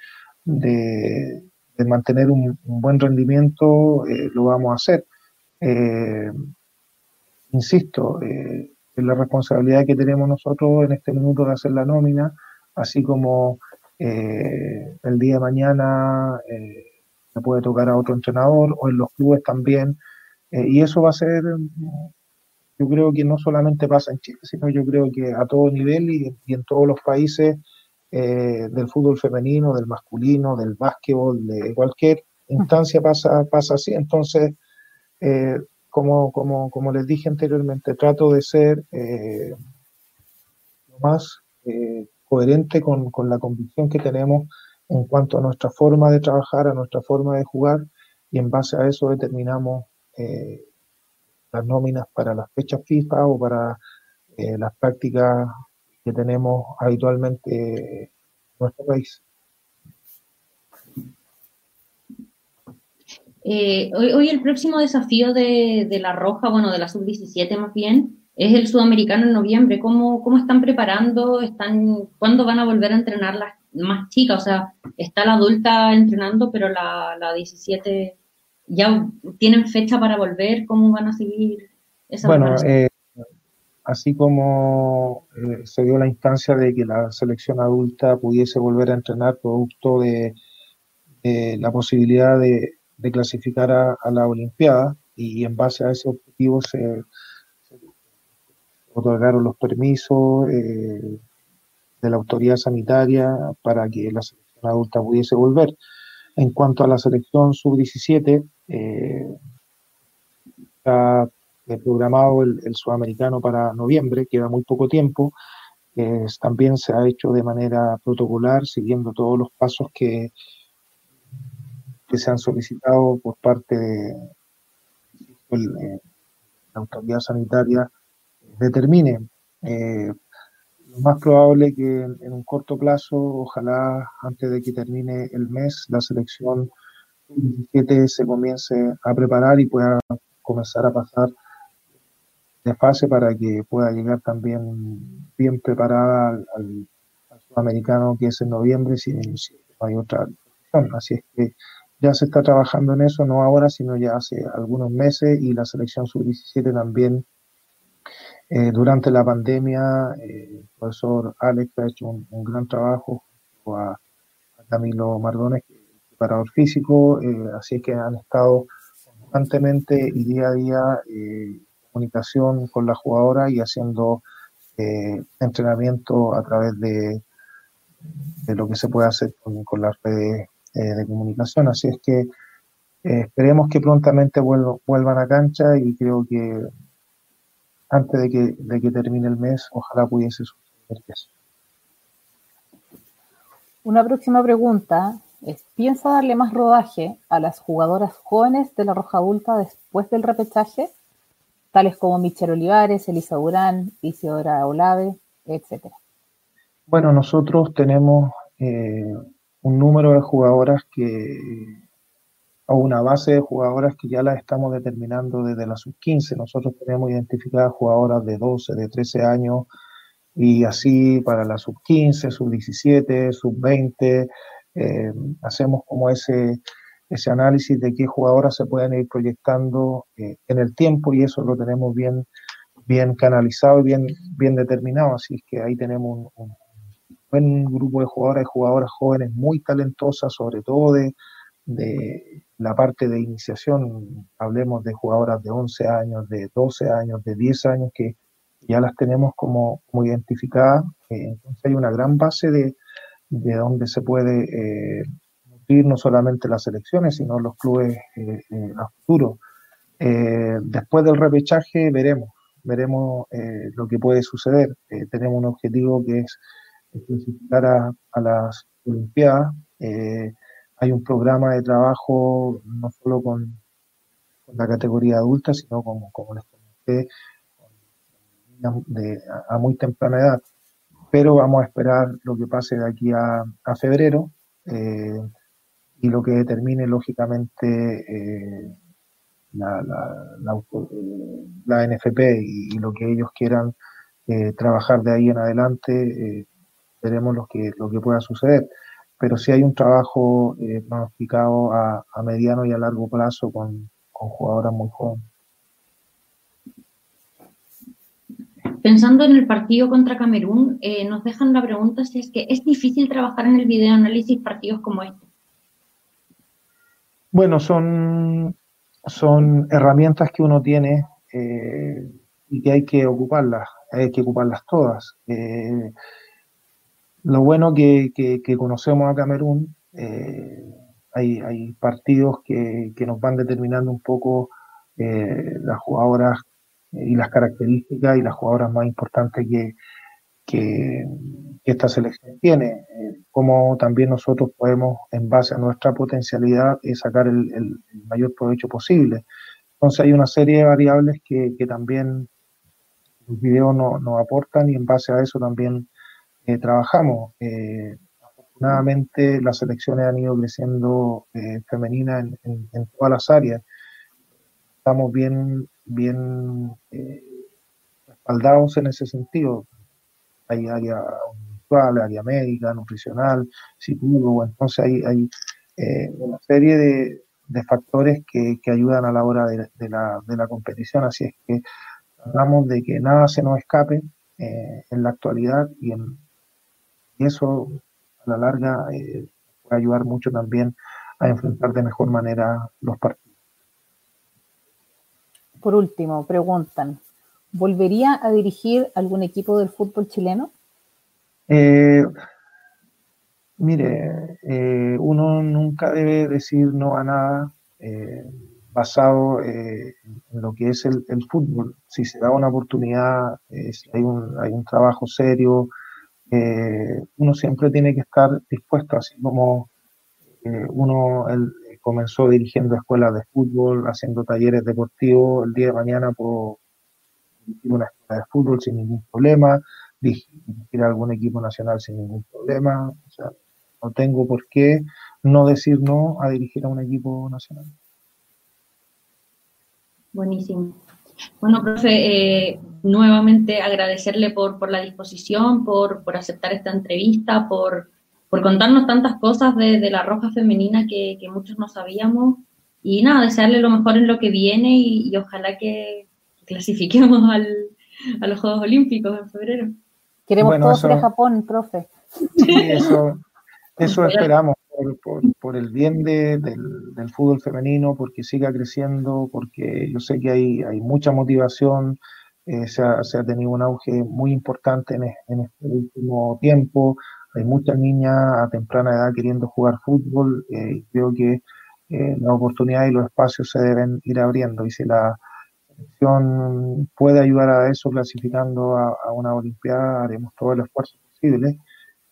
de mantener un, buen rendimiento, eh, lo vamos a hacer. Eh, insisto, eh, la responsabilidad que tenemos nosotros en este minuto de hacer la nómina, así como el día de mañana se puede tocar a otro entrenador o en los clubes también. y eso va a ser, yo creo que no solamente pasa en Chile, sino yo creo que a todo nivel y, y en todos los países eh, del fútbol femenino, del masculino, del básquetbol, de cualquier instancia pasa, pasa así. Entonces, eh, como, como, como, les dije anteriormente, trato de ser eh, más coherente con, con, la convicción que tenemos en cuanto a nuestra forma de trabajar, a nuestra forma de jugar, y en base a eso determinamos eh, las nóminas para las fechas FIFA o para eh, las prácticas que tenemos habitualmente en nuestro país. Hoy, el próximo desafío de, de, la Roja, bueno, de la Sub-17 más bien, es el sudamericano en noviembre. ¿Cómo, cómo están preparando? ¿Están, ¿Cuándo van a volver a entrenar las más chicas? O sea, está la adulta entrenando, pero la, la 17 ya tienen fecha para volver. ¿Cómo van a seguir esa Bueno, eh, así como eh, se dio la instancia de que la selección adulta pudiese volver a entrenar producto de, la posibilidad de, clasificar a, la Olimpiada y en base a ese objetivo se otorgaron los permisos eh, de la autoridad sanitaria para que la selección adulta pudiese volver. En cuanto a la selección sub-17, eh, está programado el, sudamericano para noviembre, queda muy poco tiempo. también se ha hecho de manera protocolar, siguiendo todos los pasos que, que se han solicitado por parte de eh, la autoridad sanitaria determine. Eh, lo más probable que en, un corto plazo, ojalá antes de que termine el mes, la selección 17 se comience a preparar y pueda comenzar a pasar de fase para que pueda llegar también bien preparada al, sudamericano que es en noviembre si, no hay otra Así es que ya se está trabajando en eso, no ahora, sino ya hace algunos meses y la selección sub-17 también eh, durante la pandemia, eh, el profesor Alex ha hecho un, gran trabajo a, a, Camilo Mardones, preparador físico, eh, así que han estado constantemente y día a día en comunicación con la jugadora y haciendo entrenamiento a través de, de, lo que se puede hacer con, las redes de comunicación. Así es que esperemos que prontamente vuelvan a cancha y creo que antes de que, de que termine el mes, ojalá pudiese suceder eso. Una próxima pregunta es, ¿piensa darle más rodaje a las jugadoras jóvenes de la Roja Adulta después del repechaje, tales como Michelle Olivares, Elisa Durán, Isidora Olave, etcétera? Bueno, nosotros tenemos eh, un número de jugadoras que a una base de jugadoras que ya las estamos determinando desde la sub-15. Nosotros tenemos identificadas jugadoras de 12, de 13 años y así para la sub-15, sub-17, sub-20. hacemos como ese, ese análisis de qué jugadoras se pueden ir proyectando eh, en el tiempo y eso lo tenemos bien, bien canalizado y bien, bien determinado. Así es que ahí tenemos un, un buen grupo de jugadoras y jugadoras jóvenes muy talentosas, sobre todo de, de la parte de iniciación, hablemos de jugadoras de 11 años, de 12 años, de 10 años, que ya las tenemos como, como identificadas. Eh, entonces hay una gran base de, de donde se puede eh, no solamente las selecciones, sino los clubes eh, a futuro. después del repechaje veremos, veremos lo que puede suceder. tenemos un objetivo que es clasificar a, a las Olimpiadas hay un programa de trabajo no solo con, la categoría adulta, sino como, como les comenté, de, a, muy temprana edad. Pero vamos a esperar lo que pase de aquí a, febrero eh, y lo que determine lógicamente eh, la, la, NFP y, lo que ellos quieran eh, trabajar de ahí en adelante, veremos lo que, lo que pueda suceder pero sí hay un trabajo eh, planificado a, mediano y a largo plazo con, jugadoras muy jóvenes. Pensando en el partido contra Camerún, eh, nos dejan la pregunta si es que es difícil trabajar en el videoanálisis partidos como este. Bueno, son, son herramientas que uno tiene eh, y que hay que ocuparlas, hay que ocuparlas todas. Eh, lo bueno que, conocemos a Camerún, eh, hay, hay, partidos que, nos van determinando un poco eh, las jugadoras y las características y las jugadoras más importantes que, que, esta selección tiene, eh, como también nosotros podemos, en base a nuestra potencialidad, sacar el, mayor provecho posible. Entonces hay una serie de variables que, que también los videos nos no aportan y en base a eso también eh, trabajamos. Eh, afortunadamente las selecciones han ido creciendo eh, femeninas en, en, todas las áreas. Estamos bien, bien respaldados en ese sentido. Hay área audiovisual, área médica, nutricional, psicólogo, entonces hay, hay una serie de, factores que, que, ayudan a la hora de, de, la, de la competición. Así es que tratamos de que nada se nos escape eh, en la actualidad y, en, y, eso a la larga eh, puede ayudar mucho también a enfrentar de mejor manera los partidos. Por último, preguntan, ¿volvería a dirigir algún equipo del fútbol chileno? Eh, mire, eh, uno nunca debe decir no a nada. Eh, basado eh, en lo que es el, el, fútbol. Si se da una oportunidad, eh, si hay un, hay un trabajo serio, eh, uno siempre tiene que estar dispuesto, así como eh, uno el, comenzó dirigiendo escuelas de fútbol, haciendo talleres deportivos, el día de mañana puedo dirigir una escuela de fútbol sin ningún problema, dirigir algún equipo nacional sin ningún problema, o sea, no tengo por qué no decir no a dirigir a un equipo nacional. Buenísimo. Bueno, profe, eh, nuevamente agradecerle por, por la disposición, por, por, aceptar esta entrevista, por, por contarnos tantas cosas de, de la roja femenina que, que, muchos no sabíamos. Y nada, desearle lo mejor en lo que viene y, y ojalá que clasifiquemos <laughs> al, a los Juegos Olímpicos en febrero. Queremos bueno, todos eso, ir a Japón, profe. Sí, eso, eso <laughs> esperamos por, por, por el bien de, del, fútbol femenino, porque siga creciendo, porque yo sé que hay, hay mucha motivación, eh, se, ha, tenido un auge muy importante en, este último tiempo, hay muchas niñas a temprana edad queriendo jugar fútbol, eh, y creo que eh, la oportunidad y los espacios se deben ir abriendo, y si la selección puede ayudar a eso clasificando a una Olimpiada, haremos todo el esfuerzo posible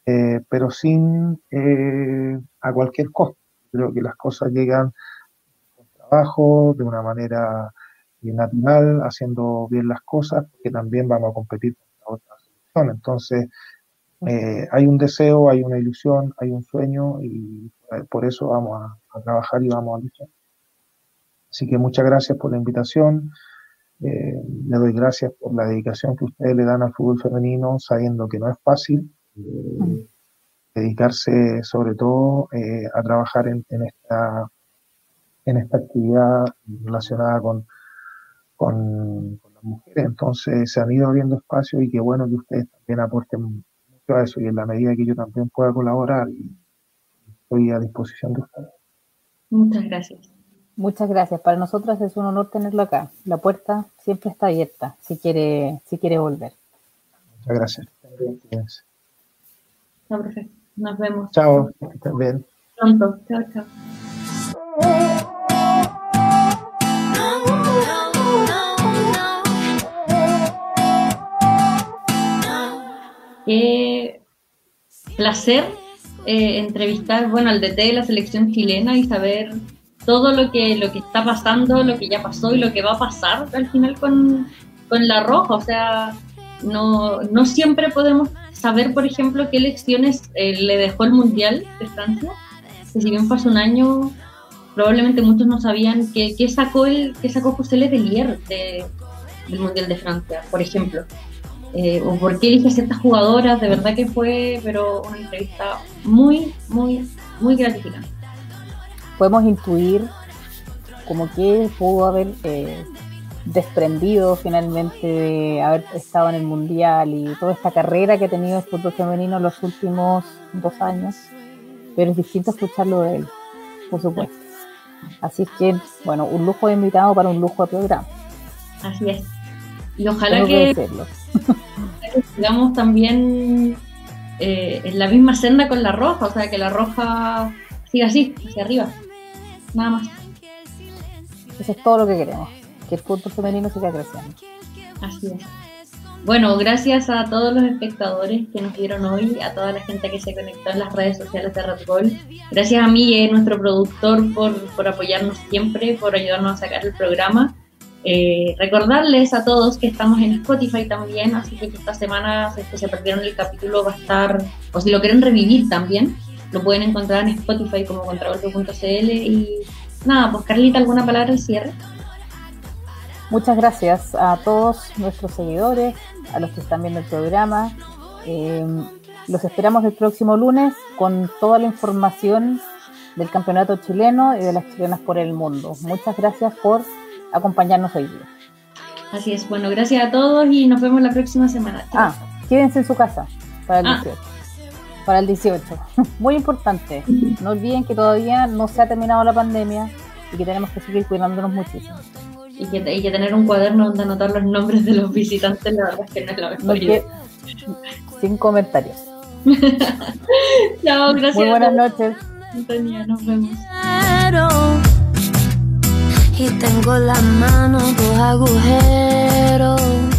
eh, pero sin eh, a cualquier costo. Creo que las cosas llegan con trabajo, de una manera natural, haciendo bien las cosas, porque también vamos a competir con otra selección. Entonces, eh, hay un deseo, hay una ilusión, hay un sueño y por eso vamos a, a trabajar y vamos a luchar. Así que muchas gracias por la invitación. Eh, le doy gracias por la dedicación que ustedes le dan al fútbol femenino, sabiendo que no es fácil, eh, dedicarse sobre todo eh, a trabajar en, en, esta en esta actividad relacionada con, con, con, las mujeres. Entonces se han ido abriendo espacios y qué bueno que ustedes también aporten mucho a eso y en la medida que yo también pueda colaborar y estoy a disposición de ustedes. Muchas gracias. Muchas gracias. Para nosotros es un honor tenerlo acá. La puerta siempre está abierta si quiere, si quiere volver. Muchas gracias. Gracias. Chao, profe. Nos vemos. Chao, también. Pronto. Chao, chao. Qué placer eh, entrevistar, bueno, al DT de la selección chilena y saber todo lo que, lo que está pasando, lo que ya pasó y lo que va a pasar al final con, con la roja. O sea, no, no siempre podemos saber, por ejemplo, qué lecciones eh, le dejó el Mundial de Francia, que si bien pasó un año, probablemente muchos no sabían qué, qué sacó el qué sacó José Letelier de, del Mundial de Francia, por ejemplo. Eh, o por qué elige a ciertas jugadoras, de verdad que fue, pero una entrevista muy, muy, muy gratificante. Podemos intuir como que pudo haber eh, desprendido finalmente de haber estado en el Mundial y toda esta carrera que ha tenido el fútbol femenino en los últimos dos años, pero es distinto escucharlo de él, por supuesto. Así es que, bueno, un lujo de invitado para un lujo de programa. Así es. Y ojalá que, que <laughs> sigamos también eh, en la misma senda con la roja, o sea, que la roja siga así, hacia arriba. Nada más. Eso es todo lo que queremos que el fútbol femenino siga creciendo. Así es. Bueno, gracias a todos los espectadores que nos vieron hoy, a toda la gente que se conectó en las redes sociales de Bull. Gracias a Miguel, nuestro productor, por, por apoyarnos siempre, por ayudarnos a sacar el programa. Eh, recordarles a todos que estamos en Spotify también, así que esta semana, si se perdieron el capítulo, va a estar, o si lo quieren revivir también, lo pueden encontrar en Spotify como contragolpe.cl. Y nada, pues Carlita, ¿alguna palabra al cierre? Muchas gracias a todos nuestros seguidores, a los que están viendo el programa. Eh, los esperamos el próximo lunes con toda la información del campeonato chileno y de las chilenas por el mundo. Muchas gracias por acompañarnos hoy día. Así es, bueno, gracias a todos y nos vemos la próxima semana. Ah, quédense en su casa para el 18. Ah. Para el 18. <laughs> Muy importante. No olviden que todavía no se ha terminado la pandemia y que tenemos que seguir cuidándonos muchísimo. Y que, que tener un cuaderno donde anotar los nombres de los visitantes, la verdad es que no es la mejor idea. Sin comentarios. <laughs> Chao, gracias. Muy buenas noches. Antonia, nos vemos y tengo las manos dos agujeros.